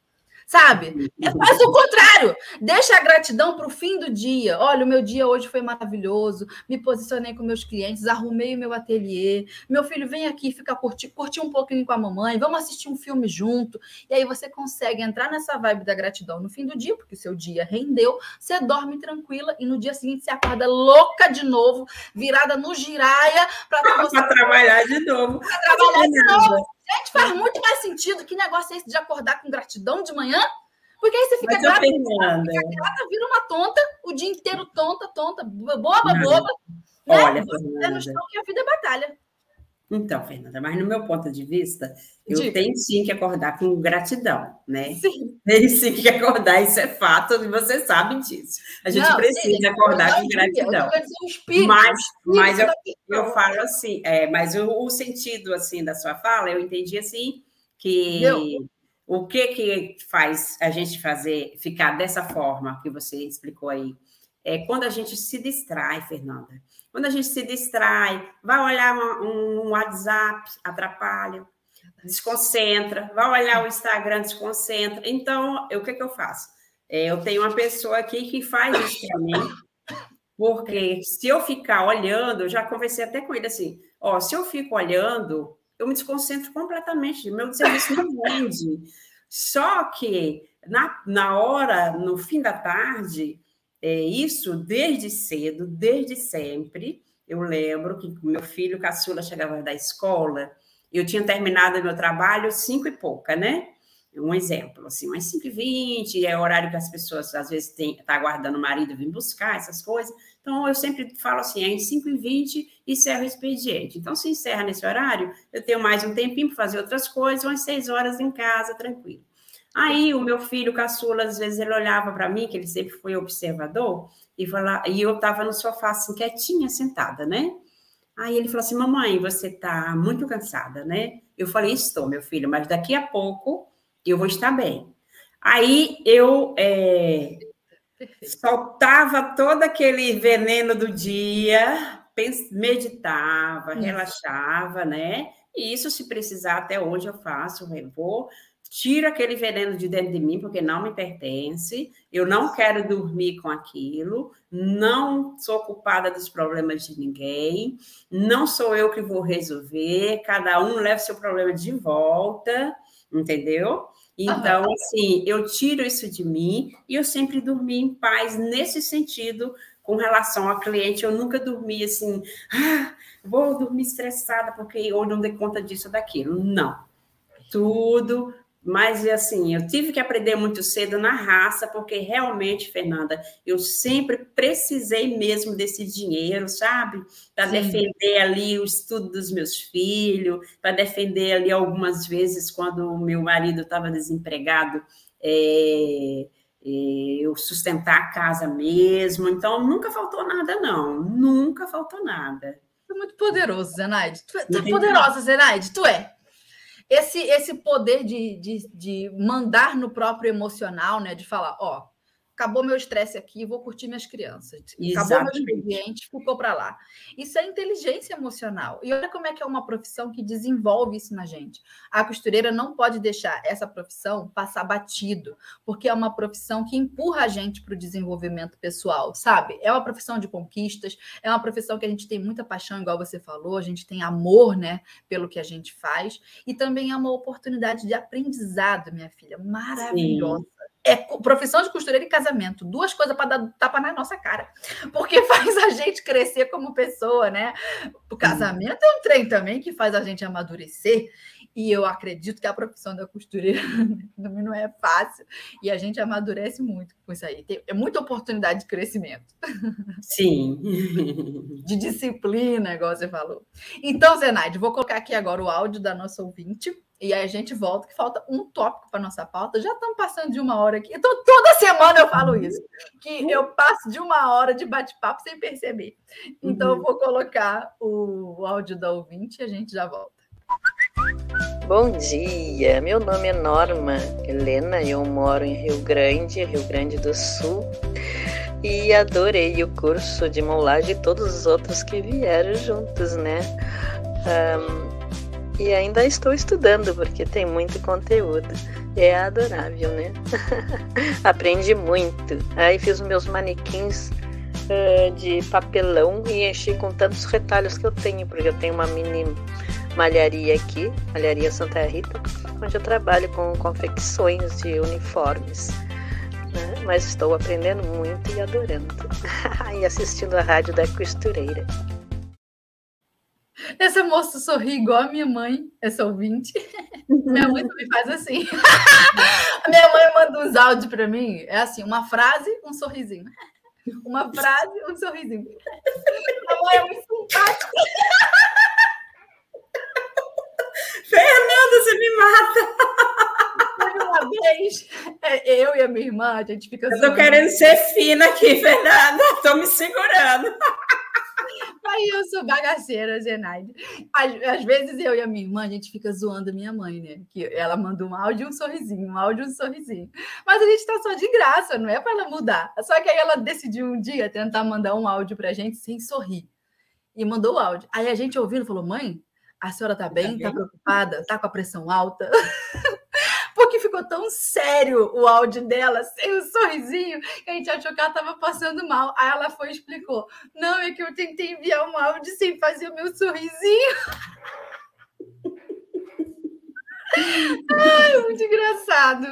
Speaker 1: Sabe? É, faz o contrário. Deixa a gratidão para o fim do dia. Olha, o meu dia hoje foi maravilhoso. Me posicionei com meus clientes, arrumei o meu ateliê. Meu filho vem aqui, fica curtir, curtir um pouquinho com a mamãe. Vamos assistir um filme junto. E aí você consegue entrar nessa vibe da gratidão no fim do dia, porque o seu dia rendeu. Você dorme tranquila e no dia seguinte você acorda louca de novo, virada no giraia para
Speaker 2: trabalhar de novo.
Speaker 1: Para trabalhar de novo. Gente, faz muito mais sentido. Que negócio é esse de acordar com gratidão de manhã? Porque aí você fica
Speaker 2: Mas grata,
Speaker 1: fica grata, vira uma tonta, o dia inteiro tonta, tonta, boba, boba.
Speaker 2: Olha,
Speaker 1: né? Você que a vida é batalha.
Speaker 2: Então, Fernanda, mas no meu ponto de vista, eu Diga. tenho sim que acordar com gratidão, né? Sim. Tenho sim que acordar, isso é fato, e você sabe disso. A gente Não, precisa sim, acordar com gratidão. Espírito, mas mas eu, eu falo assim, é, mas o, o, sentido assim da sua fala, eu entendi assim que Meu. o que que faz a gente fazer ficar dessa forma que você explicou aí é quando a gente se distrai, Fernanda. Quando a gente se distrai, vai olhar um, um WhatsApp, atrapalha, desconcentra, vai olhar o Instagram, desconcentra. Então, o que, que eu faço? É, eu tenho uma pessoa aqui que faz isso para mim, porque se eu ficar olhando, eu já conversei até com ele assim, ó, se eu fico olhando, eu me desconcentro completamente, meu serviço não vende. Só que na, na hora, no fim da tarde, é, isso desde cedo, desde sempre. Eu lembro que meu filho caçula chegava da escola, eu tinha terminado meu trabalho cinco e pouca, né? Um exemplo, assim, umas 5 e 20 é o horário que as pessoas às vezes estão tá aguardando o marido vir buscar essas coisas. Então, eu sempre falo assim, é em 5 e 20 encerra o expediente. Então, se encerra nesse horário, eu tenho mais um tempinho para fazer outras coisas, umas seis horas em casa, tranquilo. Aí o meu filho caçula, às vezes ele olhava para mim, que ele sempre foi observador, e, fala, e eu estava no sofá assim, quietinha, sentada, né? Aí ele falou assim: Mamãe, você está muito cansada, né? Eu falei: Estou, meu filho, mas daqui a pouco eu vou estar bem. Aí eu é, soltava todo aquele veneno do dia, meditava, relaxava, né? E isso, se precisar, até hoje eu faço, eu vou tiro aquele veneno de dentro de mim, porque não me pertence, eu não quero dormir com aquilo, não sou culpada dos problemas de ninguém, não sou eu que vou resolver, cada um leva seu problema de volta, entendeu? Então, uhum. assim, eu tiro isso de mim e eu sempre dormi em paz nesse sentido com relação ao cliente. Eu nunca dormi assim, ah, vou dormir estressada porque eu não dei conta disso ou daquilo. Não. Tudo mas, assim, eu tive que aprender muito cedo na raça, porque realmente, Fernanda, eu sempre precisei mesmo desse dinheiro, sabe? Para defender ali o estudo dos meus filhos, para defender ali algumas vezes, quando o meu marido estava desempregado, é, é, eu sustentar a casa mesmo. Então, nunca faltou nada, não. Nunca faltou nada.
Speaker 1: Tu é muito poderoso, Zenaide. Tu, é, tu é poderosa, Zenaide. Tu é esse, esse poder de, de, de mandar no próprio emocional, né? De falar, ó, acabou meu estresse aqui, vou curtir minhas crianças. Acabou meu expediente, ficou para lá. Isso é inteligência emocional. E olha como é que é uma profissão que desenvolve isso na gente. A costureira não pode deixar essa profissão passar batido, porque é uma profissão que empurra a gente para o desenvolvimento pessoal, sabe? É uma profissão de conquistas, é uma profissão que a gente tem muita paixão, igual você falou, a gente tem amor, né, pelo que a gente faz, e também é uma oportunidade de aprendizado, minha filha, maravilhosa. Sim é profissão de costureira e casamento, duas coisas para dar tapa na nossa cara, porque faz a gente crescer como pessoa, né? O casamento é um trem também que faz a gente amadurecer, e eu acredito que a profissão da costureira também não é fácil, e a gente amadurece muito com isso aí. Tem, é muita oportunidade de crescimento.
Speaker 2: Sim.
Speaker 1: De disciplina, igual você falou. Então, Zenaide, vou colocar aqui agora o áudio da nossa ouvinte e aí a gente volta, que falta um tópico para nossa pauta. Já estamos passando de uma hora aqui. Então, toda semana eu falo uhum. isso. Que eu passo de uma hora de bate-papo sem perceber. Então, uhum. eu vou colocar o áudio da ouvinte e a gente já volta.
Speaker 4: Bom dia, meu nome é Norma Helena, eu moro em Rio Grande, Rio Grande do Sul, e adorei o curso de moulagem e todos os outros que vieram juntos, né? Um, e ainda estou estudando porque tem muito conteúdo. é adorável, né? Aprendi muito. Aí fiz meus manequins uh, de papelão e enchi com tantos retalhos que eu tenho, porque eu tenho uma mini malharia aqui, Malharia Santa Rita, onde eu trabalho com confecções de uniformes. Né? Mas estou aprendendo muito e adorando. e assistindo a rádio da costureira.
Speaker 1: Essa moça sorri igual a minha mãe, essa ouvinte. minha mãe também faz assim. minha mãe manda uns áudios para mim, é assim, uma frase, um sorrisinho. Uma frase, um sorrisinho. A mãe é muito simpática.
Speaker 2: Fernanda, você me mata!
Speaker 1: Uma vez, é, eu e a minha irmã, a gente fica.
Speaker 2: Eu tô querendo ser fina aqui, Fernanda. Tô me segurando.
Speaker 1: Aí eu sou bagaceira, Zenaide. Às, às, vezes eu e a minha irmã, a gente fica zoando a minha mãe, né? Que ela manda um áudio e um sorrisinho, um áudio e um sorrisinho. Mas a gente tá só de graça, não é para ela mudar. Só que aí ela decidiu um dia tentar mandar um áudio pra gente sem sorrir. E mandou o áudio. Aí a gente ouvindo falou: mãe, a senhora tá bem? Tá, tá preocupada? Tá com a pressão alta? porque ficou tão sério o áudio dela, sem o sorrisinho, que a gente achou que ela estava passando mal. Aí ela foi e explicou: Não, é que eu tentei enviar um áudio sem fazer o meu sorrisinho. Ai, muito engraçado.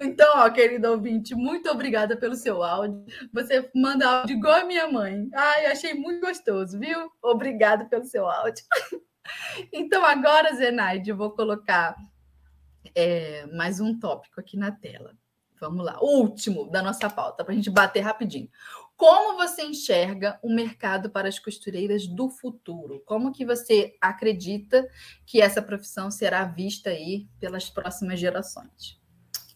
Speaker 1: Então, ó, querido ouvinte, muito obrigada pelo seu áudio. Você manda áudio igual a minha mãe. Ai, achei muito gostoso, viu? Obrigada pelo seu áudio. Então, agora, Zenaide, eu vou colocar é, mais um tópico aqui na tela. Vamos lá, o último da nossa pauta, para a gente bater rapidinho. Como você enxerga o mercado para as costureiras do futuro? Como que você acredita que essa profissão será vista aí pelas próximas gerações?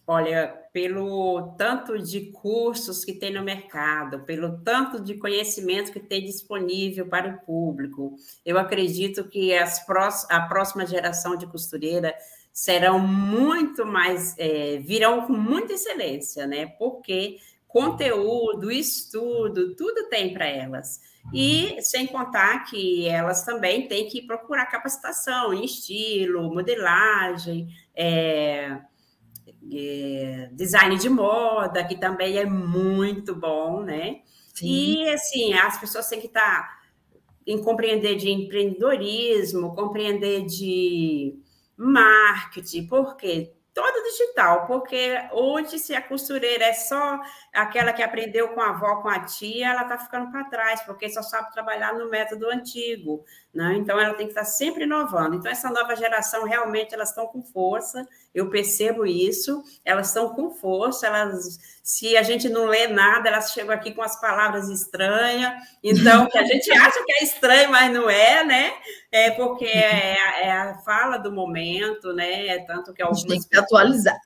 Speaker 2: Olha, pelo tanto de cursos que tem no mercado, pelo tanto de conhecimento que tem disponível para o público, eu acredito que prós, a próxima geração de costureira serão muito mais, é, virão com muita excelência, né? Porque conteúdo, estudo, tudo tem para elas. E sem contar que elas também têm que procurar capacitação em estilo, modelagem, é, é, design de moda, que também é muito bom, né? Sim. E assim, as pessoas têm que estar tá em compreender de empreendedorismo, compreender de marketing, porque todo digital, porque hoje, se a costureira é só aquela que aprendeu com a avó, com a tia, ela está ficando para trás, porque só sabe trabalhar no método antigo, né? Então, ela tem que estar sempre inovando. Então, essa nova geração, realmente, elas estão com força, eu percebo isso, elas estão com força, elas, se a gente não lê nada, elas chegam aqui com as palavras estranhas, então, que a gente acha que é estranho, mas não é, né? É porque é, é a fala do momento, né? É tanto que algumas
Speaker 1: atualizar.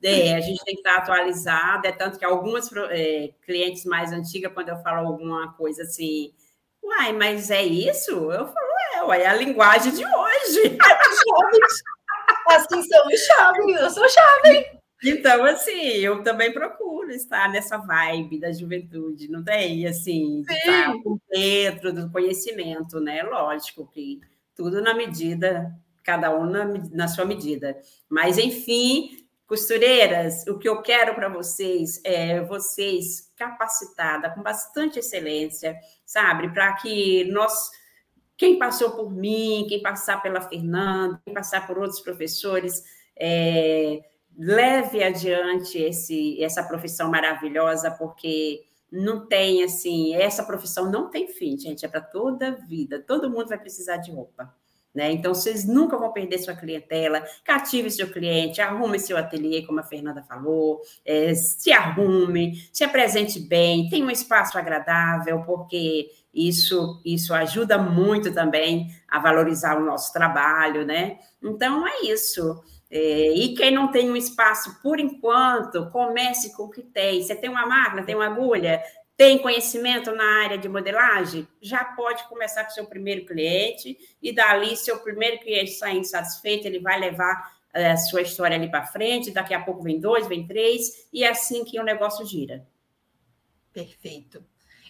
Speaker 2: É, a gente tem que estar atualizado, é tanto que algumas é, clientes mais antigas, quando eu falo alguma coisa assim, uai, mas é isso? Eu falo, é, uai, é a linguagem de hoje.
Speaker 1: assim são os jovens, eu sou jovem.
Speaker 2: Então, assim, eu também procuro estar nessa vibe da juventude, não tem? Assim, de estar dentro do conhecimento, né? Lógico que tudo na medida cada um na, na sua medida. Mas, enfim, costureiras, o que eu quero para vocês é vocês capacitada, com bastante excelência, sabe? Para que nós, quem passou por mim, quem passar pela Fernanda, quem passar por outros professores, é, leve adiante esse, essa profissão maravilhosa, porque não tem assim, essa profissão não tem fim, gente, é para toda a vida. Todo mundo vai precisar de roupa. Né? Então, vocês nunca vão perder sua clientela, cative seu cliente, arrume seu ateliê, como a Fernanda falou, é, se arrume, se apresente bem, tenha um espaço agradável, porque isso, isso ajuda muito também a valorizar o nosso trabalho, né? Então, é isso. É, e quem não tem um espaço por enquanto, comece com o que tem. Você tem uma máquina, tem uma agulha, tem conhecimento na área de modelagem? Já pode começar com seu primeiro cliente e dali, seu primeiro cliente saindo satisfeito, ele vai levar eh, a sua história ali para frente, daqui a pouco vem dois, vem três, e é assim que o negócio gira.
Speaker 1: Perfeito.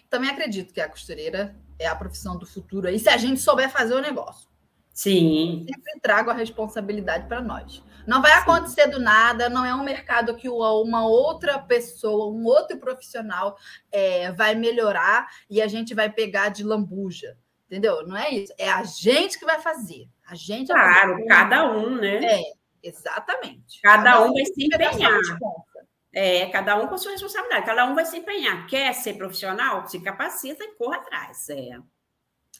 Speaker 1: Também acredito que a costureira é a profissão do futuro aí, se a gente souber fazer o negócio.
Speaker 2: Sim.
Speaker 1: Sempre trago a responsabilidade para nós. Não vai acontecer do nada, não é um mercado que uma outra pessoa, um outro profissional é, vai melhorar e a gente vai pegar de lambuja. Entendeu? Não é isso. É a gente que vai fazer. A gente
Speaker 2: Claro, fazer. cada um, né?
Speaker 1: É, exatamente.
Speaker 2: Cada, cada um vai se empenhar. É, cada um com sua responsabilidade. Cada um vai se empenhar. Quer ser profissional? Se capacita e corra atrás. É.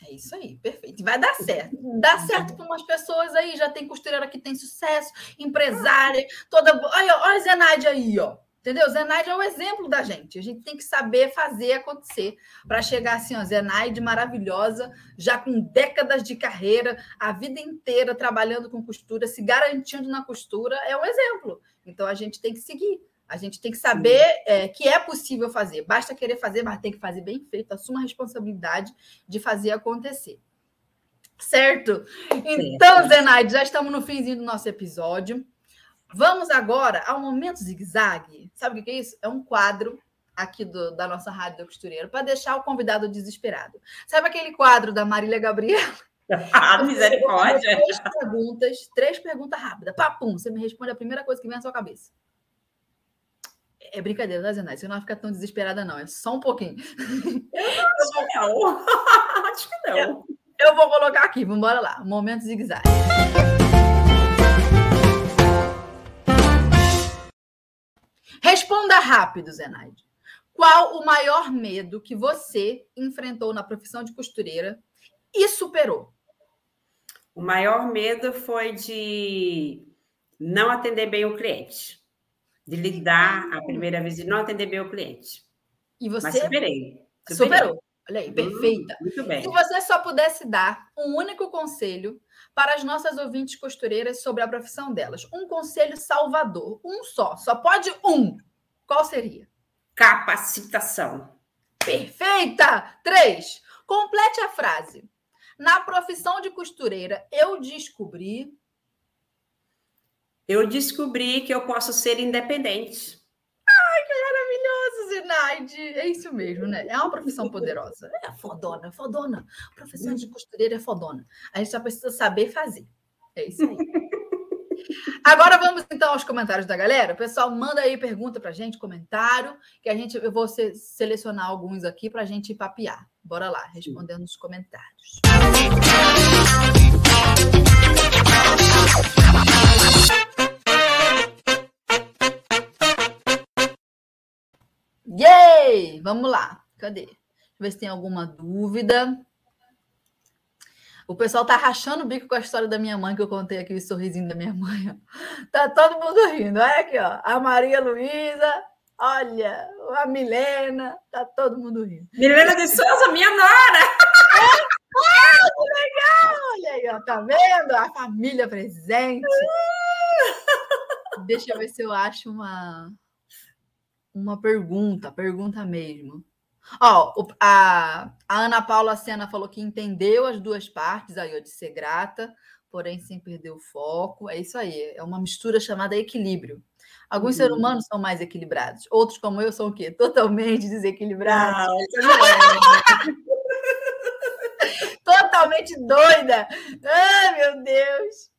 Speaker 1: É isso aí, perfeito. Vai dar certo. Dá certo para umas pessoas aí, já tem costureira que tem sucesso, empresária, toda. Olha, olha a Zenaide aí, ó. Entendeu? Zenaide é o exemplo da gente. A gente tem que saber fazer acontecer para chegar assim, ó, Zenaide maravilhosa, já com décadas de carreira, a vida inteira trabalhando com costura, se garantindo na costura, é um exemplo. Então a gente tem que seguir. A gente tem que saber é, que é possível fazer. Basta querer fazer, mas tem que fazer bem feito. Assuma a responsabilidade de fazer acontecer. Certo? Então, Zenaide, já estamos no finzinho do nosso episódio. Vamos agora ao momento zigue-zague. Sabe o que é isso? É um quadro aqui do, da nossa Rádio da Costureira para deixar o convidado desesperado. Sabe aquele quadro da Marília Gabriela?
Speaker 2: Ah, misericórdia!
Speaker 1: Três perguntas, três perguntas rápidas. Papum, você me responde a primeira coisa que vem na sua cabeça. É brincadeira, tá, Zenaide? Você não vai ficar tão desesperada, não. É só um pouquinho.
Speaker 2: Eu não. Acho que não.
Speaker 1: Eu, eu vou colocar aqui. Vamos embora lá. Momento zigue-zague. Responda rápido, Zenaide. Qual o maior medo que você enfrentou na profissão de costureira e superou?
Speaker 2: O maior medo foi de não atender bem o cliente, de lidar a primeira vez e não atender bem o cliente.
Speaker 1: E você
Speaker 2: Mas superei.
Speaker 1: superei. Superou. Olha aí, perfeita.
Speaker 2: Hum, muito bem.
Speaker 1: Se você só pudesse dar um único conselho para as nossas ouvintes costureiras sobre a profissão delas, um conselho salvador, um só, só pode um. Qual seria?
Speaker 2: Capacitação.
Speaker 1: Perfeita! Três. Complete a frase. Na profissão de costureira, eu descobri.
Speaker 2: Eu descobri que eu posso ser independente.
Speaker 1: Zinaide. É isso mesmo, né? É uma profissão poderosa. É fodona, fodona. Profissão de costureira é fodona. A gente só precisa saber fazer. É isso aí. Agora vamos então aos comentários da galera. pessoal, manda aí pergunta pra gente, comentário, que a gente eu vou selecionar alguns aqui pra gente papear. Bora lá, respondendo nos comentários. Yay! Vamos lá. Cadê? Deixa eu ver se tem alguma dúvida. O pessoal tá rachando o bico com a história da minha mãe, que eu contei aqui o sorrisinho da minha mãe. Tá todo mundo rindo. Olha aqui, ó. A Maria Luísa, olha, a Milena, tá todo mundo rindo.
Speaker 2: Milena de Souza, minha nora!
Speaker 1: ah, que legal! Olha aí, ó, tá vendo? A família presente. Deixa eu ver se eu acho uma uma pergunta, pergunta mesmo. Ó, a, a Ana Paula Sena falou que entendeu as duas partes aí, ó, de ser grata, porém sem perder o foco. É isso aí, é uma mistura chamada equilíbrio. Alguns uhum. seres humanos são mais equilibrados, outros, como eu, são o quê? Totalmente desequilibrados. Não, é. Totalmente doida. Ai, meu Deus.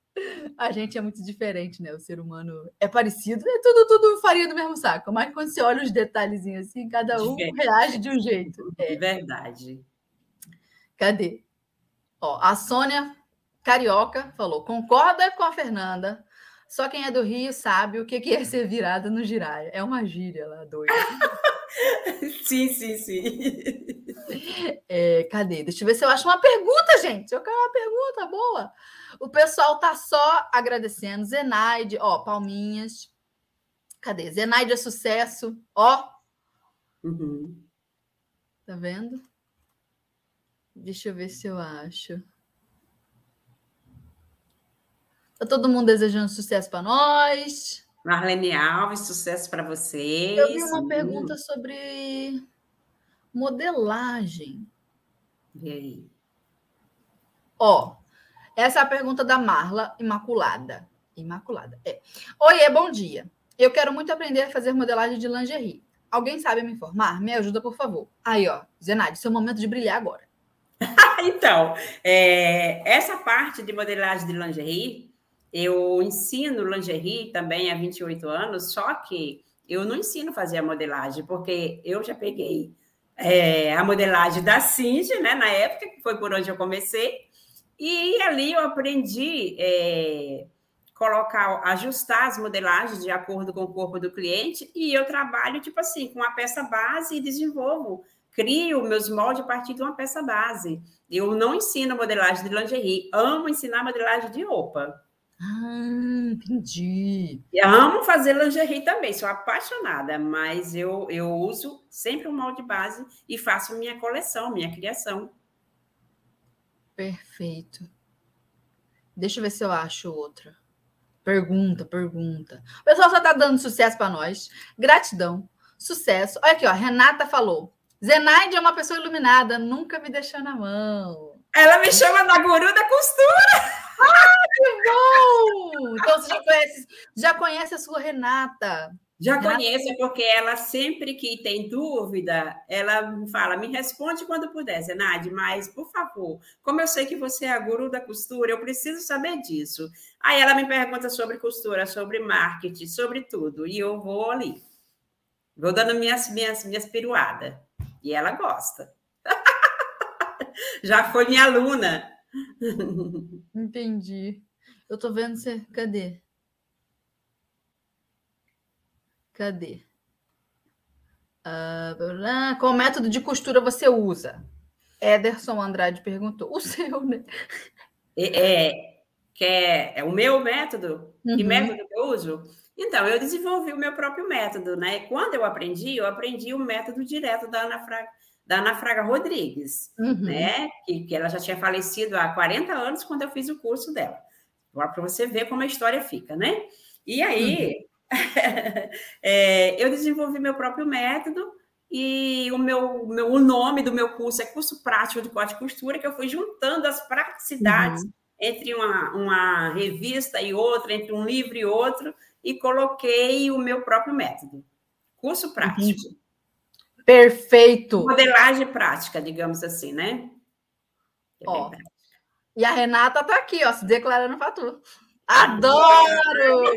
Speaker 1: A gente é muito diferente, né? O ser humano é parecido, é tudo, tudo farinha do mesmo saco. Mas quando você olha os detalhezinhos assim, cada um reage de um jeito.
Speaker 2: É verdade.
Speaker 1: Cadê? Ó, a Sônia Carioca falou: concorda com a Fernanda. Só quem é do Rio sabe o que é ser virada no giraia. É uma gíria lá, doida.
Speaker 2: sim, sim, sim.
Speaker 1: É, cadê? Deixa eu ver se eu acho uma pergunta, gente. Eu quero uma pergunta boa. O pessoal tá só agradecendo. Zenaide, ó, palminhas. Cadê? Zenaide é sucesso, ó.
Speaker 2: Uhum.
Speaker 1: Tá vendo? Deixa eu ver se eu acho. Tá todo mundo desejando sucesso para nós.
Speaker 2: Marlene Alves, sucesso para vocês.
Speaker 1: Eu vi uma pergunta sobre modelagem.
Speaker 2: E aí?
Speaker 1: Ó, essa é a pergunta da Marla Imaculada. Imaculada, é. Oiê, bom dia. Eu quero muito aprender a fazer modelagem de lingerie. Alguém sabe me informar? Me ajuda, por favor. Aí, ó, Zenade, seu momento de brilhar agora.
Speaker 2: então, é, essa parte de modelagem de lingerie eu ensino lingerie também há 28 anos, só que eu não ensino fazer a modelagem, porque eu já peguei é, a modelagem da Cindy, né, na época, que foi por onde eu comecei, e ali eu aprendi é, colocar, ajustar as modelagens de acordo com o corpo do cliente, e eu trabalho, tipo assim, com a peça base e desenvolvo, crio meus moldes a partir de uma peça base. Eu não ensino modelagem de lingerie, amo ensinar modelagem de roupa.
Speaker 1: Ah, entendi.
Speaker 2: E amo fazer lingerie também, sou apaixonada, mas eu, eu uso sempre um molde base e faço minha coleção, minha criação.
Speaker 1: Perfeito. Deixa eu ver se eu acho outra. Pergunta, pergunta. O pessoal só está dando sucesso para nós. Gratidão. Sucesso. Olha aqui, ó. Renata falou. Zenaide é uma pessoa iluminada, nunca me deixou na mão.
Speaker 2: Ela me chama da guru da costura.
Speaker 1: Ah, que bom! Então você já conhece, já conhece a sua Renata.
Speaker 2: Já conheço, porque ela sempre que tem dúvida, ela me fala, me responde quando puder, Zenade, mas, por favor, como eu sei que você é a guru da costura, eu preciso saber disso. Aí ela me pergunta sobre costura, sobre marketing, sobre tudo, e eu vou ali. Vou dando minhas, minhas, minhas piruadas. E ela gosta. Já foi minha aluna.
Speaker 1: Entendi. Eu tô vendo você. Cadê? Cadê? Uh, qual método de costura você usa? Ederson Andrade perguntou. O seu, né?
Speaker 2: É, é, que é, o meu método? Uhum. Que método que eu uso? Então, eu desenvolvi o meu próprio método, né? Quando eu aprendi, eu aprendi o método direto da Ana Fraga, da Ana Fraga Rodrigues, uhum. né? Que, que ela já tinha falecido há 40 anos quando eu fiz o curso dela. Para você ver como a história fica, né? E aí, uhum. é, eu desenvolvi meu próprio método e o meu, meu o nome do meu curso é curso prático de corte e costura, que eu fui juntando as praticidades uhum. entre uma, uma revista e outra, entre um livro e outro, e coloquei o meu próprio método. Curso prático.
Speaker 1: Perfeito.
Speaker 2: Modelagem prática, digamos assim, né?
Speaker 1: É ó, e a Renata tá aqui, ó, se declarando tu. Adoro!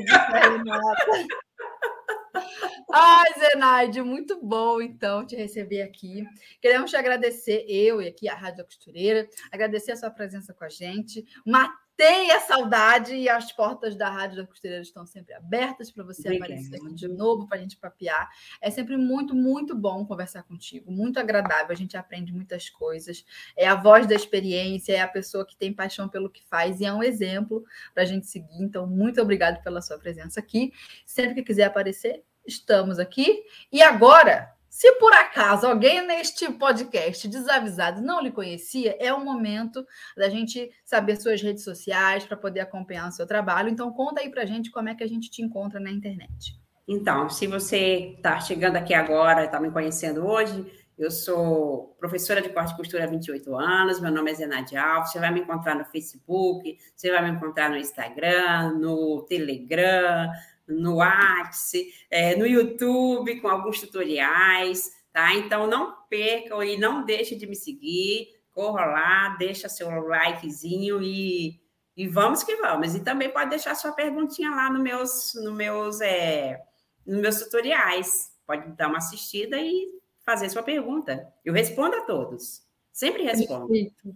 Speaker 1: Ai, Zenaide, muito bom, então, te receber aqui. Queremos te agradecer, eu e aqui a Rádio Costureira, agradecer a sua presença com a gente. Uma tenha saudade e as portas da Rádio da Costureira estão sempre abertas para você Obrigada. aparecer aqui de novo para a gente papear. É sempre muito, muito bom conversar contigo, muito agradável. A gente aprende muitas coisas. É a voz da experiência, é a pessoa que tem paixão pelo que faz e é um exemplo para a gente seguir. Então, muito obrigado pela sua presença aqui. Sempre que quiser aparecer, estamos aqui. E agora, se por acaso alguém neste podcast desavisado não lhe conhecia, é o momento da gente saber suas redes sociais para poder acompanhar o seu trabalho. Então, conta aí para gente como é que a gente te encontra na internet.
Speaker 2: Então, se você está chegando aqui agora, está me conhecendo hoje, eu sou professora de corte e costura há 28 anos, meu nome é Zenade Alves, você vai me encontrar no Facebook, você vai me encontrar no Instagram, no Telegram, no WhatsApp, é, no YouTube, com alguns tutoriais, tá? Então, não percam e não deixe de me seguir. Corra lá, deixa seu likezinho e, e vamos que vamos. E também pode deixar sua perguntinha lá nos meus, no meus, é, nos meus tutoriais. Pode dar uma assistida e fazer sua pergunta. Eu respondo a todos. Sempre respondo. Perfeito.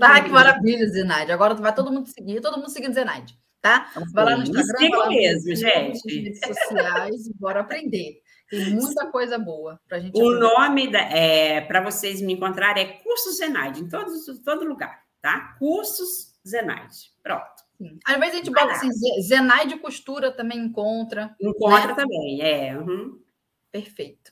Speaker 1: Ai, que maravilha, Zenaide. Agora vai todo mundo seguir, todo mundo seguindo Zenaide tá? Vai lá no Instagram, vai lá
Speaker 2: mesmo, gente.
Speaker 1: Nas redes sociais e bora aprender. Tem muita coisa boa para gente.
Speaker 2: O aprender. nome da, é, para vocês me encontrarem é Cursos Zenaide, em todo, todo lugar, tá? Cursos Zenaide. Pronto.
Speaker 1: Sim. Às vezes a gente bota assim, Zenaide Costura também encontra.
Speaker 2: Encontra né? também, é. Uhum.
Speaker 1: Perfeito.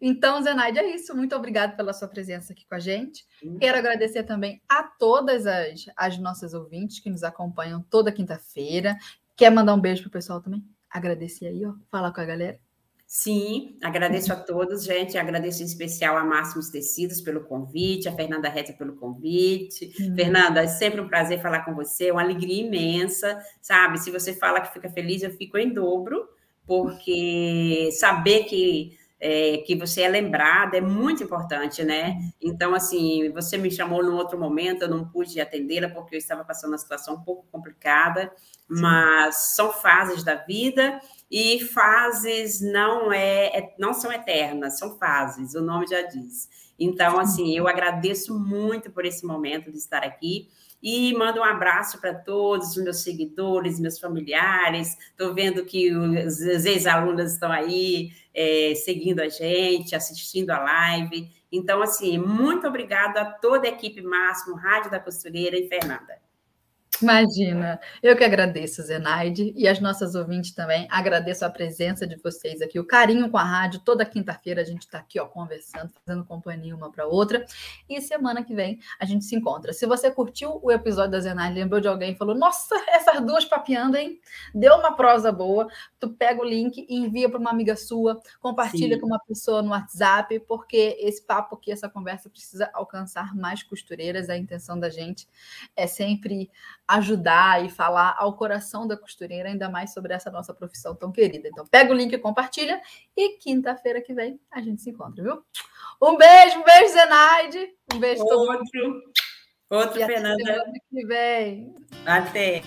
Speaker 1: Então, Zenaide, é isso. Muito obrigada pela sua presença aqui com a gente. Uhum. Quero agradecer também a todas as, as nossas ouvintes que nos acompanham toda quinta-feira. Quer mandar um beijo para o pessoal também? Agradecer aí, ó. Falar com a galera.
Speaker 2: Sim, agradeço a todos, gente. Agradeço em especial a Máximos Tecidos pelo convite, a Fernanda Reta pelo convite. Uhum. Fernanda, é sempre um prazer falar com você, é uma alegria imensa, sabe? Se você fala que fica feliz, eu fico em dobro porque saber que é, que você é lembrada, é muito importante, né? Então, assim, você me chamou num outro momento, eu não pude atendê-la porque eu estava passando uma situação um pouco complicada, mas são fases da vida e fases não é, é, não são eternas, são fases, o nome já diz. Então, assim, eu agradeço muito por esse momento de estar aqui e mando um abraço para todos os meus seguidores, meus familiares. Estou vendo que os ex-alunos estão aí é, seguindo a gente, assistindo a live. Então, assim, muito obrigada a toda a equipe Máximo, Rádio da Costureira e Fernanda.
Speaker 1: Imagina, eu que agradeço, Zenaide, e as nossas ouvintes também. Agradeço a presença de vocês aqui, o carinho com a rádio. Toda quinta-feira a gente está aqui, ó, conversando, fazendo companhia uma para outra. E semana que vem a gente se encontra. Se você curtiu o episódio da Zenaide, lembrou de alguém e falou: Nossa, essas duas papiando, hein? Deu uma prosa boa. Tu pega o link e envia para uma amiga sua, compartilha Sim. com uma pessoa no WhatsApp, porque esse papo aqui, essa conversa precisa alcançar mais costureiras. A intenção da gente é sempre ajudar e falar ao coração da costureira, ainda mais sobre essa nossa profissão tão querida. Então, pega o link e compartilha. E quinta-feira que vem a gente se encontra, viu? Um beijo, um beijo, Zenaide. Um beijo
Speaker 2: Outro. Outro,
Speaker 1: e
Speaker 2: Fernanda.
Speaker 1: Até semana que vem.
Speaker 2: Até.